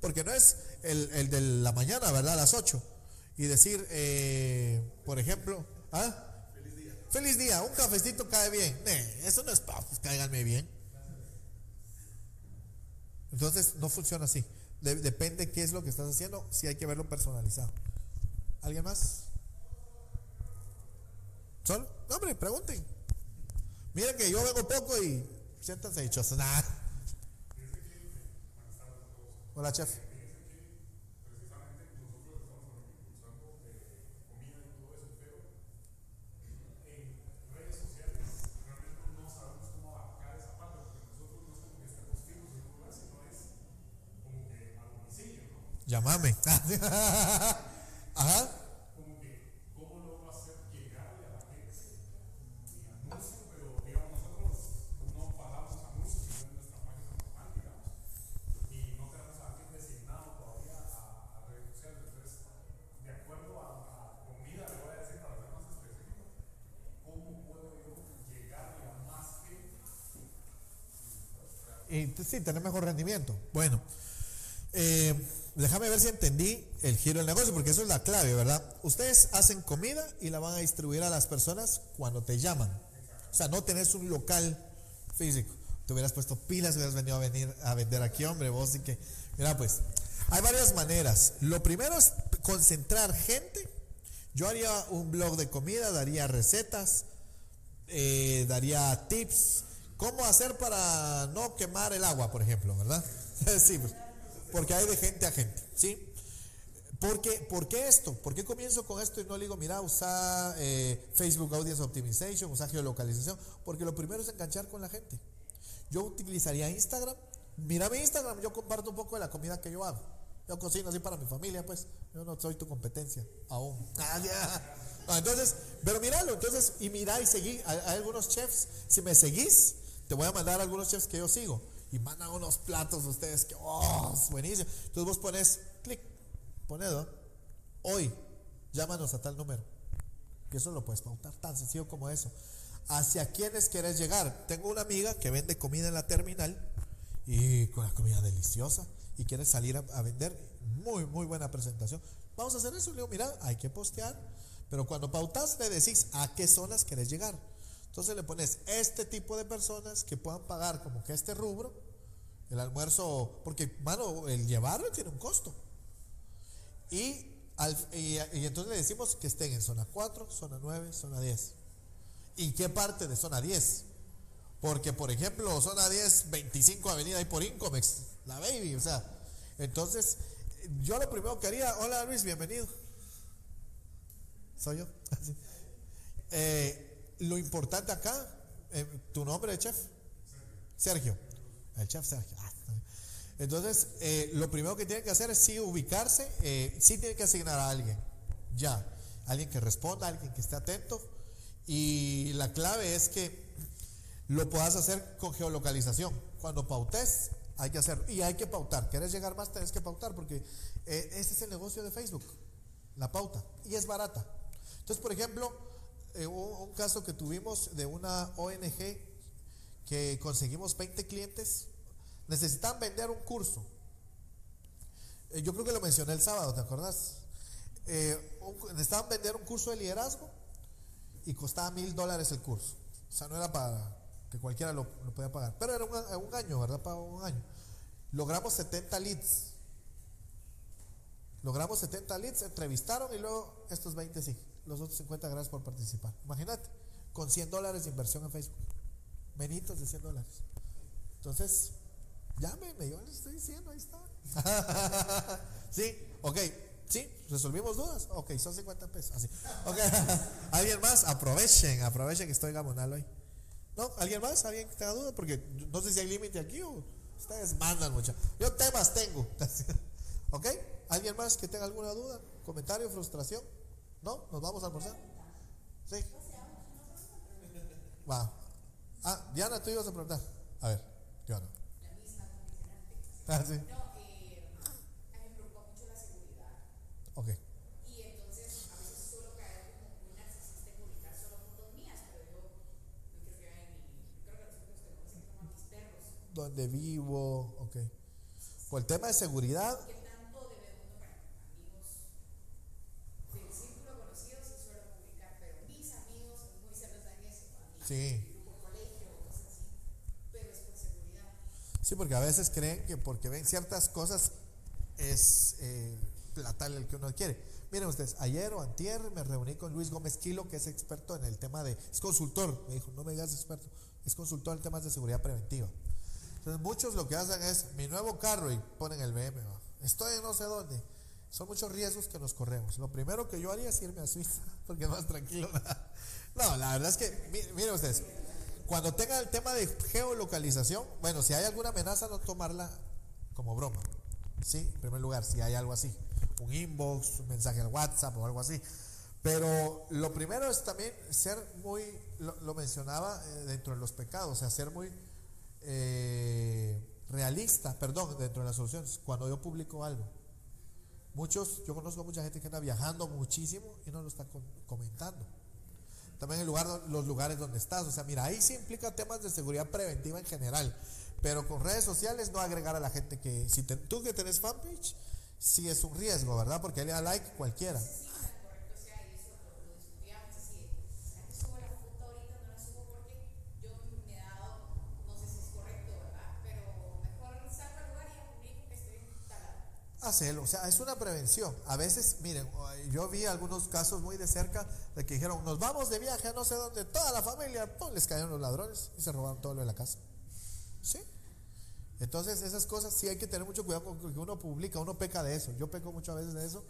porque no es el, el de la mañana, ¿verdad? A las 8 y decir, eh, por ejemplo, ¿ah? Feliz día. Feliz día, un cafecito cae bien. eso no es para, pues cáiganme bien. Entonces no funciona así. depende qué es lo que estás haciendo, si hay que verlo personalizado. ¿Alguien más? ¿Solo? Hombre, pregunten. Miren que yo vengo poco y siéntanse dichosos. Nada. Hola, chef. Llámame. [LAUGHS] Ajá. Como que, ¿cómo lo va a hacer llegarle a la gente? Y anuncio, pero digamos, nosotros no pagamos anuncios en nuestra página normal, digamos. Y no tenemos a alguien designado todavía a, a redes sociales. Entonces, de acuerdo a, comida, le voy a decir para ser más específico, ¿cómo puedo yo llegarle a más gente? Y sí, tener mejor rendimiento. Bueno. Eh, déjame ver si entendí el giro del negocio, porque eso es la clave, ¿verdad? Ustedes hacen comida y la van a distribuir a las personas cuando te llaman. O sea, no tenés un local físico. Te hubieras puesto pilas, hubieras venido a venir a vender aquí, hombre, vos y que. Mira, pues, hay varias maneras. Lo primero es concentrar gente. Yo haría un blog de comida, daría recetas, eh, daría tips. ¿Cómo hacer para no quemar el agua, por ejemplo, verdad? [LAUGHS] sí, pues. Porque hay de gente a gente, ¿sí? Porque, ¿Por qué esto? ¿Por qué comienzo con esto y no le digo, mira, usa eh, Facebook Audience Optimization, usa geolocalización? Porque lo primero es enganchar con la gente. Yo utilizaría Instagram. Mira mi Instagram, yo comparto un poco de la comida que yo hago. Yo cocino así para mi familia, pues. Yo no soy tu competencia, aún. [LAUGHS] Ah, entonces, pero míralo, entonces, y mira y seguí. Hay, algunos chefs, si me seguís, te voy a mandar algunos chefs que yo sigo y mandan unos platos ustedes que, oh, buenísimo. Entonces vos pones, clic, poned, hoy, llámanos a tal número. Que eso lo puedes pautar, tan sencillo como eso. ¿Hacia quiénes quieres llegar? Tengo una amiga que vende comida en la terminal y con la comida deliciosa y quiere salir a, vender. Muy, muy buena presentación. Vamos a hacer eso. Le digo, mira, hay que postear. Pero cuando pautas, le decís a qué zonas quieres llegar. Entonces le pones este tipo de personas que puedan pagar como que este rubro, el almuerzo, porque, mano, el llevarlo tiene un costo. Y, y, entonces le decimos que estén en zona 4, zona 9, zona 10. ¿Y qué parte de zona 10? Porque, por ejemplo, zona 10, 25 avenida y por Incomex, la baby, o sea. Entonces, yo lo primero que haría, hola Luis, bienvenido. Soy yo. [LAUGHS] eh, lo importante acá, eh, tu nombre chef, Sergio, el chef Sergio. Ah, entonces, eh, lo primero que tiene que hacer es sí ubicarse, eh, sí tiene que asignar a alguien, ya, alguien que responda, alguien que esté atento. Y la clave es que lo puedas hacer con geolocalización. Cuando pautes, hay que hacerlo. Y hay que pautar. ¿Quieres llegar más? Tienes que pautar porque ese es el negocio de Facebook, la pauta. Y es barata. Entonces, por ejemplo, eh, un, caso que tuvimos de una ONG que conseguimos 20 clientes, necesitan vender un curso. Eh, yo creo que lo mencioné el sábado, ¿te acordás? Eh, necesitaban vender un curso de liderazgo y costaba mil dólares el curso. O sea, no era para que cualquiera lo, lo podía pagar. Pero era un, año, ¿verdad? Para un año. Logramos 70 leads. Logramos 70 leads, entrevistaron y luego estos 20 sí. Los otros 50 gracias por participar. Imagínate, con 100 dólares de inversión en Facebook. Menitos de 100 dólares. Entonces, llámeme, yo les estoy diciendo, ahí está. [LAUGHS] sí, ok, sí, resolvimos dudas. Ok, son 50 pesos. Así. Ok, [LAUGHS] ¿alguien más? Aprovechen, aprovechen que estoy gamonalo ahí. ¿No? ¿Alguien más? ¿Alguien que tenga duda? Porque no sé si hay límite aquí o ustedes mandan mucho. Yo temas tengo. [LAUGHS] ¿Ok? ¿Alguien más que tenga alguna duda? ¿Comentario, frustración? ¿No? ¿Nos vamos a almorzar? Sí. Va. Ah, Diana, tú ibas a preguntar. A ver, Diana. Ah, sí. No, eh, a mí me preocupa mucho la seguridad. Ok. Y entonces a veces suelo caer como muy narcisista y publicar solo fotos mías, pero yo no quiero que vean mi. Creo que los otros que conocen como a mis perros. Donde vivo, ok. Por el tema de seguridad, ¿Qué tanto debe uno, bueno, amigos del círculo de conocidos sí suelo publicar, pero mis amigos muy se eso, a mí, sí. grupo colegio, cosas así, pero es por seguridad. Sí, porque a veces creen que porque ven ciertas cosas es eh, la tal el que uno quiere. Miren ustedes, ayer o antier me reuní con Luis Gómez Quilo, que es experto en el tema de, es consultor, me dijo, no me digas experto, es consultor en temas de seguridad preventiva. Entonces muchos lo que hacen es, mi nuevo carro y ponen el BM, estoy en no sé dónde. Son muchos riesgos que nos corremos. Lo primero que yo haría es irme a Suiza, [LAUGHS] porque más tranquilo. No, la verdad es que, mi- miren ustedes, cuando tenga el tema de geolocalización, bueno, si hay alguna amenaza, no tomarla como broma. ¿Sí? En primer lugar, si hay algo así, un inbox, un mensaje al WhatsApp o algo así. Pero lo primero es también ser muy, lo, mencionaba eh, dentro de los pecados, o sea, ser muy eh, realista, perdón, dentro de las soluciones, cuando yo publico algo. Muchos, yo conozco mucha gente que anda viajando muchísimo y no lo está com- comentando. También el lugar, los lugares donde estás. O sea, mira, ahí sí implica temas de seguridad preventiva en general. Pero con redes sociales no agregar a la gente que, si te- tú que tenés fanpage, sí es un riesgo, ¿verdad? Porque le da like cualquiera. Sí, tan correcto sea, y eso lo, lo discutíamos así. ¿Será que subo la foto ahorita? No la subo porque yo me he dado, no sé si es correcto, ¿verdad? Pero mejor salgo al lugar y ya publico que estoy instalado. Hacerlo, o sea, es una prevención. A veces, miren, yo vi algunos casos muy de cerca de que dijeron, nos vamos de viaje a no sé dónde, toda la familia, ¡pum! les cayeron los ladrones y se robaron todo lo de la casa. ¿Sí? Entonces, esas cosas sí hay que tener mucho cuidado con lo uno publica, uno peca de eso. Yo peco muchas veces de eso.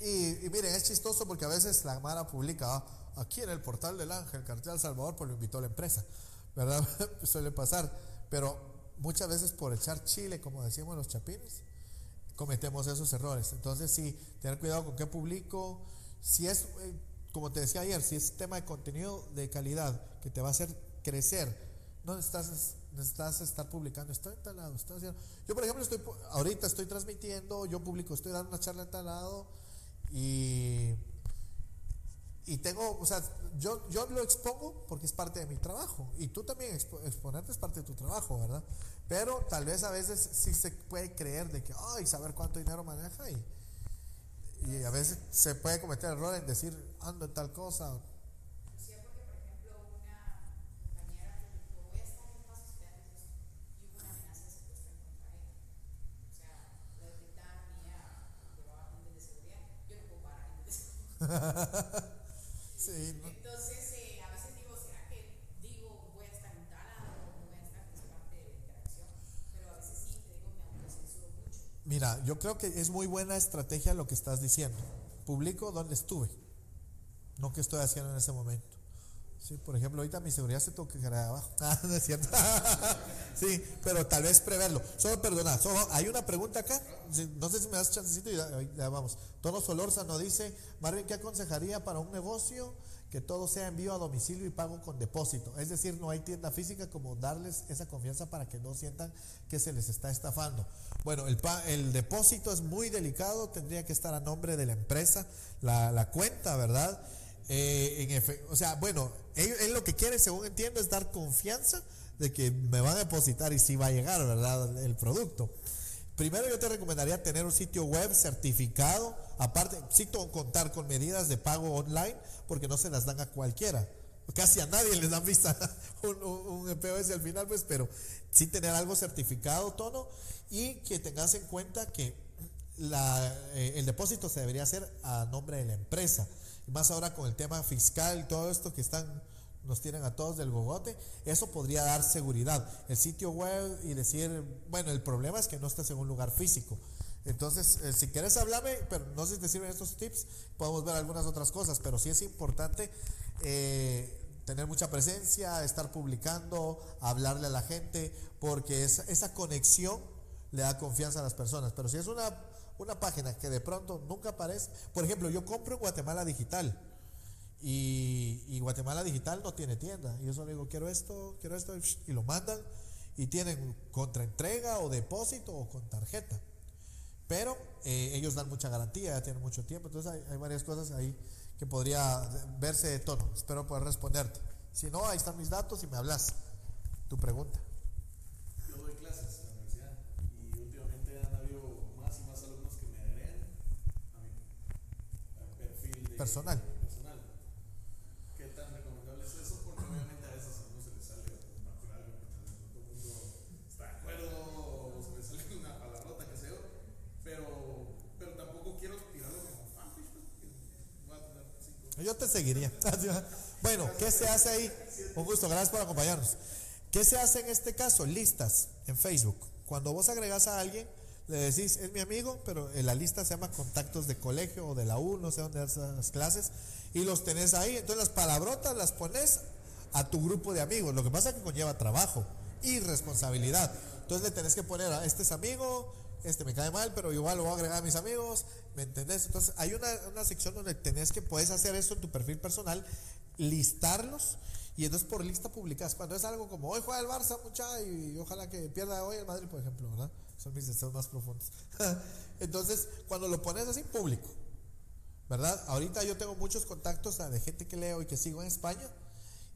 Y, miren, es chistoso porque a veces la Mara publica, "Ah, aquí en el portal del Ángel, cartel El Salvador, pues lo invitó a la empresa, ¿verdad? [LAUGHS] Suele pasar. Pero muchas veces por echar chile, como decimos los chapines, cometemos esos errores. Entonces, sí, tener cuidado con qué publico. Si es, eh, como te decía ayer, si es tema de contenido de calidad que te va a hacer crecer, no necesitas, necesitas estar publicando, estoy en tal lado, haciendo. Yo, por ejemplo, estoy, ahorita estoy transmitiendo, yo publico, estoy dando una charla en tal lado y, y tengo, o sea, yo, yo lo expongo porque es parte de mi trabajo y tú también expo- exponerte es parte de tu trabajo, ¿verdad? Pero tal vez a veces sí se puede creer de que, ay, saber cuánto dinero maneja y, y a veces se puede cometer error en decir, ando en tal cosa. Sí, porque Mira, yo creo que es muy buena estrategia lo que estás diciendo. Publico donde estuve, no qué estoy haciendo en ese momento. Sí, por ejemplo, ahorita mi seguridad se toca de abajo. [LAUGHS] Ah, no es cierto. [LAUGHS] sí, pero tal vez preverlo. Solo perdona, solo hay una pregunta acá. No sé si me das chancecito y ya, vamos. Tono Solórzano dice, Marvin, ¿qué aconsejaría para un negocio que todo sea envío a domicilio y pago con depósito? Es decir, no hay tienda física como darles esa confianza para que no sientan que se les está estafando. Bueno, el, pa- el depósito es muy delicado, tendría que estar a nombre de la empresa, la, la cuenta, ¿verdad? Eh, en efe- o sea, bueno, él, él lo que quiere, según entiendo, es dar confianza de que me van a depositar y si va a llegar, ¿verdad? El producto. Primero yo te recomendaría tener un sitio web certificado, aparte, sí contar con medidas de pago online, porque no se las dan a cualquiera. casi a nadie les dan vista [LAUGHS] un, un, un al final, pues, pero sí tener algo certificado, tono, y que tengas en cuenta que la, eh, el depósito se debería hacer a nombre de la empresa. Más ahora con el tema fiscal todo esto que están nos tienen a todos del gogote, eso podría dar seguridad. El sitio web y decir, bueno, el problema es que no estás en un lugar físico. Entonces, eh, si quieres hablarme, pero no sé si te sirven estos tips, podemos ver algunas otras cosas, pero sí es importante eh, tener mucha presencia, estar publicando, hablarle a la gente, porque esa, esa conexión le da confianza a las personas. Pero si es una, una página que de pronto nunca aparece, por ejemplo, yo compro en Guatemala Digital. Y, y Guatemala Digital no tiene tienda. Y yo solo digo, quiero esto, quiero esto, y lo mandan. Y tienen contraentrega o depósito o con tarjeta. Pero eh, ellos dan mucha garantía, ya tienen mucho tiempo. Entonces hay, hay varias cosas ahí que podría verse de tono. Espero poder responderte. Si no, ahí están mis datos y me hablas. Tu pregunta. Yo doy clases en la universidad y últimamente han habido más y más alumnos que me agregan a mi perfil de Personal. personal. ¿Qué tan recomendable es eso? Porque obviamente a veces a uno se le sale compartir algo que tal vez no todo el mundo está de acuerdo o se le sale una palabrota que sea, pero, pero tampoco quiero tirarlo como fanfish, pues, porque voy a tener cinco. Yo te seguiría. [LAUGHS] Bueno, ¿qué se hace ahí? Un gusto, gracias por acompañarnos. ¿Qué se hace en este caso? Listas en Facebook. Cuando vos agregas a alguien, le decís, es mi amigo, pero en la lista se llama contactos de colegio o de la U, no sé dónde das las clases, y los tenés ahí. Entonces las palabrotas las pones a tu grupo de amigos. Lo que pasa es que conlleva trabajo y responsabilidad. Entonces le tenés que poner a este es amigo, este me cae mal, pero igual lo voy a agregar a mis amigos, ¿me entendés? Entonces hay una, una sección donde tenés que, puedes hacer eso en tu perfil personal, listarlos y entonces por lista publicas. Cuando es algo como hoy juega el Barça, mucha, y ojalá que pierda hoy el Madrid, por ejemplo, ¿verdad? Son mis deseos más profundos. [LAUGHS] entonces, culo lo pones así, público, ¿verdad? Ahorita yo tengo muchos contactos de gente que leo y que sigo en España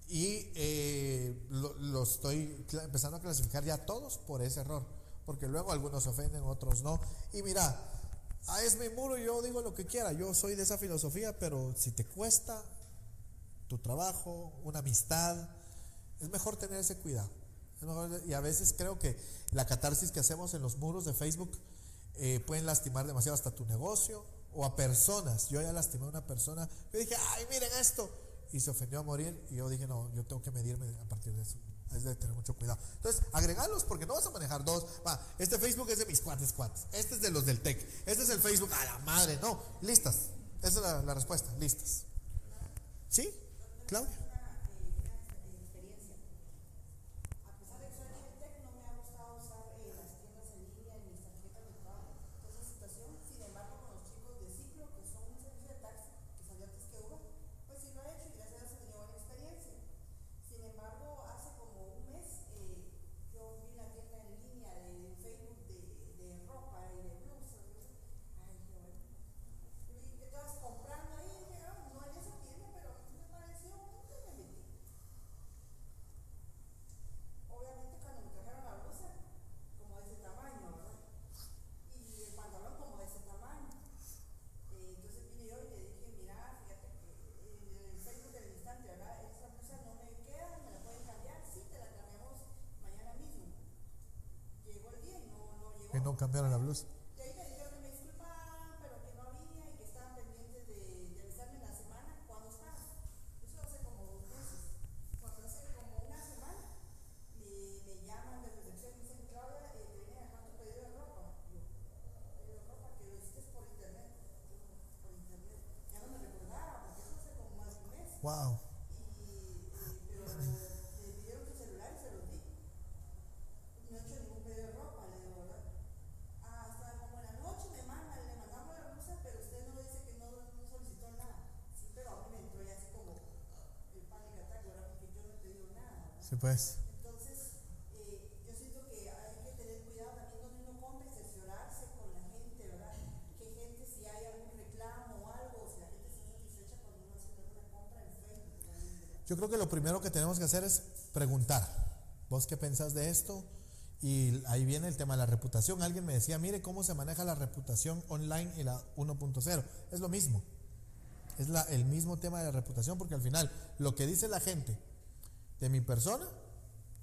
y eh, lo, estoy empezando a clasificar ya todos por ese error, porque luego algunos ofenden, otros no. Y mira, ah, es mi muro, yo digo lo que quiera, yo soy de esa filosofía, pero si te cuesta tu trabajo, una amistad, es mejor tener ese cuidado. Y a veces creo que la catarsis que hacemos en los muros de Facebook eh, pueden lastimar demasiado hasta tu negocio o a personas. Yo ya lastimé a una persona, yo dije, ay, miren esto, y se ofendió a morir, y yo dije, no, yo tengo que medirme a partir de eso. Es de tener mucho cuidado. Entonces, agregarlos porque no vas a manejar dos. Va, este Facebook es de mis cuates, cuates. Este es de los del TEC. Este es el Facebook a la madre. No, listas. Esa es la, la respuesta, listas. ¿Sí? Claudia. experiencia. A pesar de que soy arquitecto, no me ha gustado usar eh, las tiendas en línea en mis tarjetas de trabajo. Esa situación, sin embargo, con los chicos de ciclo, que son un servicio de taxi, que salió antes que Uber, pues sí lo he hecho y gracias a Dios he tenido buena experiencia. Sin embargo, hace como un mes eh, yo vi una tienda en línea de Facebook de, de ropa y de blusas. y eso. Ay, qué bueno. Y vi que todas comprando ahí, y dije, "Ah, no en esa tienda, pero me pareció, nunca me metí. Obviamente cuando me trajeron la blusa, como de ese tamaño, ¿verdad? Y el pantalón como de ese tamaño. Eh, entonces vine yo y le dije, mira, fíjate que eh, el Facebook del instante, ¿verdad? Esa blusa no me queda, me la pueden cambiar, sí, te la cambiamos mañana mismo. Llegó el día y no, no llegó. Que no cambiaron la blusa. Y ahí me dijeron que me disculpaban, pero que no había y que estaban pendientes de, de avisarme en la semana cuándo estaba. Eso hace como dos meses. Cuando hace como una semana me, me llaman de recepción y me dicen, Claudia, eh, te viene a dejar tu pedido de ropa. Y yo, pedido de ropa que lo hiciste por internet. Yo, por internet. Ya no me recordaba, porque eso hace como más de un mes. Wow. Y, eh, pero me pidieron tu celular y se los di. No he hecho ningún pedido de ropa, le digo, ¿verdad? Hasta como en la noche me mandan, le mandamos la blusa, pero usted no dice que no, no solicitó nada. Sí, pero a mí me entró ya así como el pánico ataque, ¿verdad? Porque yo no he pedido nada, ¿verdad? Sí, pues. Entonces, eh, yo siento que hay que tener cuidado también donde uno compra y cerciorarse con la gente, ¿verdad? Que gente, si hay algún reclamo o algo, si la gente está satisfecha cuando uno hace alguna compra en Facebook, también, ¿verdad? Yo que lo primero que tenemos que hacer es preguntar. ¿Vos qué pensás de esto? Y ahí viene el tema de la reputación. Alguien me decía, mire cómo se maneja la reputación online y la 1.0. Es lo mismo. Es la, el mismo tema de la reputación, porque al final lo que dice la gente de mi persona,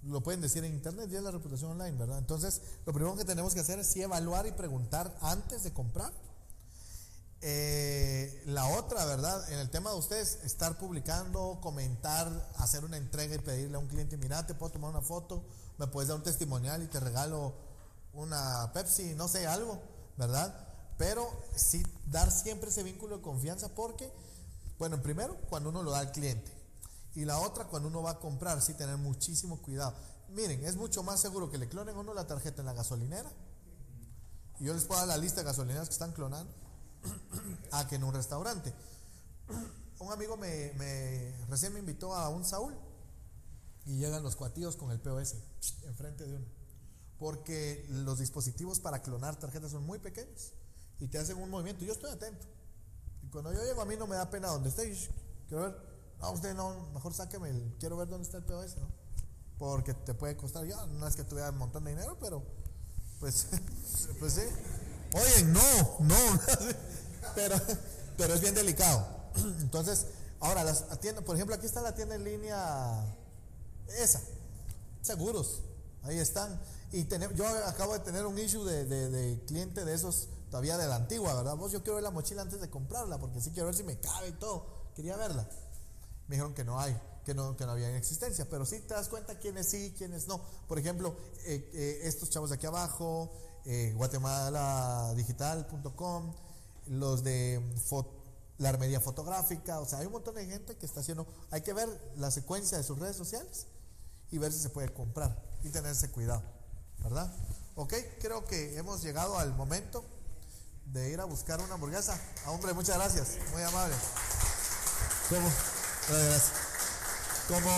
lo pueden decir en internet y es la reputación online, ¿verdad? Entonces, lo primero que tenemos que hacer es evaluar y preguntar antes de comprar. Eh, la otra, ¿verdad? En el tema de ustedes, estar publicando, comentar, hacer una entrega y pedirle a un cliente, mira, te puedo tomar una foto, me puedes dar un testimonial y te regalo una Pepsi, no sé, algo, ¿verdad? Pero sí dar siempre ese vínculo de confianza porque, bueno, primero, cuando uno lo da al cliente. Y la otra, cuando uno va a comprar, sí tener muchísimo cuidado. Miren, es mucho más seguro que le clonen a uno la tarjeta en la gasolinera. Y yo les puedo dar la lista de gasolineras que están clonando a que en un restaurante. Un amigo me, recién me invitó a un Saúl y llegan los cuatillos con el POS enfrente de uno. Porque los dispositivos para clonar tarjetas son muy pequeños y te hacen un movimiento. Yo estoy atento. Y cuando yo llego a mí no me da pena donde esté. Quiero ver. No, usted no, mejor sáqueme el. Quiero ver dónde está el POS, ¿no? Porque te puede costar. Ya, no es que tuviera un montón de dinero, pero. Pues, [LAUGHS] pues sí. Oye, no, no. [LAUGHS] pero, pero es bien delicado. [CLEARS THROAT] Entonces, ahora, las tiendas, por ejemplo, aquí está la tienda en línea. Esa. Seguros. Ahí están. Y tenem- yo acabo de tener un issue de, de- de cliente de esos todavía de la antigua, ¿verdad? Vos, yo quiero ver la mochila antes de comprarla, porque sí quiero ver si me cabe y todo. Quería verla. Me dijeron que no hay, que no, que no había en existencia, pero sí te das cuenta quiénes sí, quiénes no. Por ejemplo, eh, eh, estos chavos de aquí abajo, eh, guatemaladigital.com, los de la armería fotográfica, o sea, hay un montón de gente que está haciendo, hay que ver la secuencia de sus redes sociales y ver si se puede comprar y tener ese cuidado, ¿verdad? Ok, creo que hemos llegado al momento de ir a buscar una hamburguesa. Ah, hombre, muchas gracias, muy amable. Como,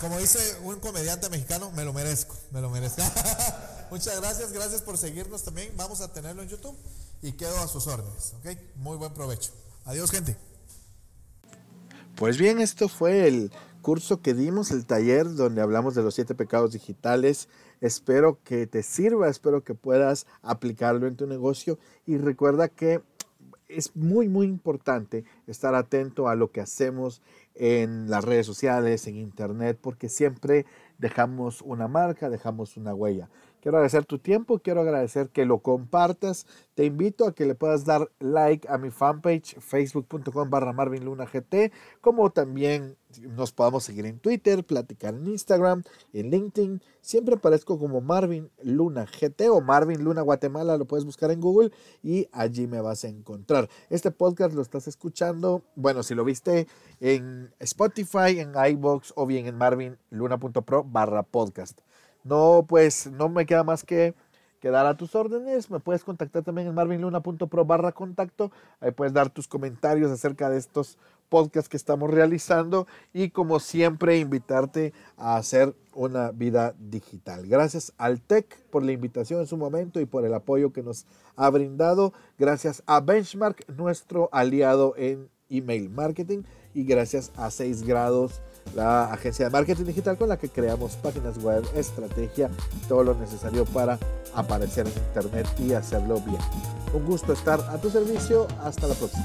como dice un comediante mexicano, me lo merezco, me lo merezco. [LAUGHS] Muchas gracias, gracias por seguirnos también. Vamos a tenerlo en YouTube y quedo a sus órdenes, ¿ok? Muy buen provecho. Adiós, gente. Pues bien, esto fue el curso que dimos, el taller donde hablamos de los siete pecados digitales. Espero que te sirva, espero que puedas aplicarlo en tu negocio y recuerda que es muy, muy importante estar atento a lo que hacemos en las redes sociales, en internet, porque siempre dejamos una marca, dejamos una huella. Quiero agradecer tu tiempo, quiero agradecer que lo compartas. Te invito a que le puedas dar like a mi fanpage facebook.com barra Marvin GT, como también nos podamos seguir en Twitter, platicar en Instagram, en LinkedIn. Siempre aparezco como Marvin Luna GT o Marvin Luna Guatemala, lo puedes buscar en Google y allí me vas a encontrar. Este podcast lo estás escuchando, bueno, si lo viste en Spotify, en iBox o bien en marvinluna.pro barra podcast. No, pues no me queda más que quedar a tus órdenes. Me puedes contactar también en marvinluna.pro barra contacto. Ahí puedes dar tus comentarios acerca de estos podcasts que estamos realizando y como siempre invitarte a hacer una vida digital. Gracias al TEC por la invitación en su momento y por el apoyo que nos ha brindado. Gracias a Benchmark, nuestro aliado en email marketing y gracias a 6 grados la agencia de marketing digital con la que creamos páginas web, estrategia, todo lo necesario para aparecer en internet y hacerlo bien. Un gusto estar a tu servicio. Hasta la próxima.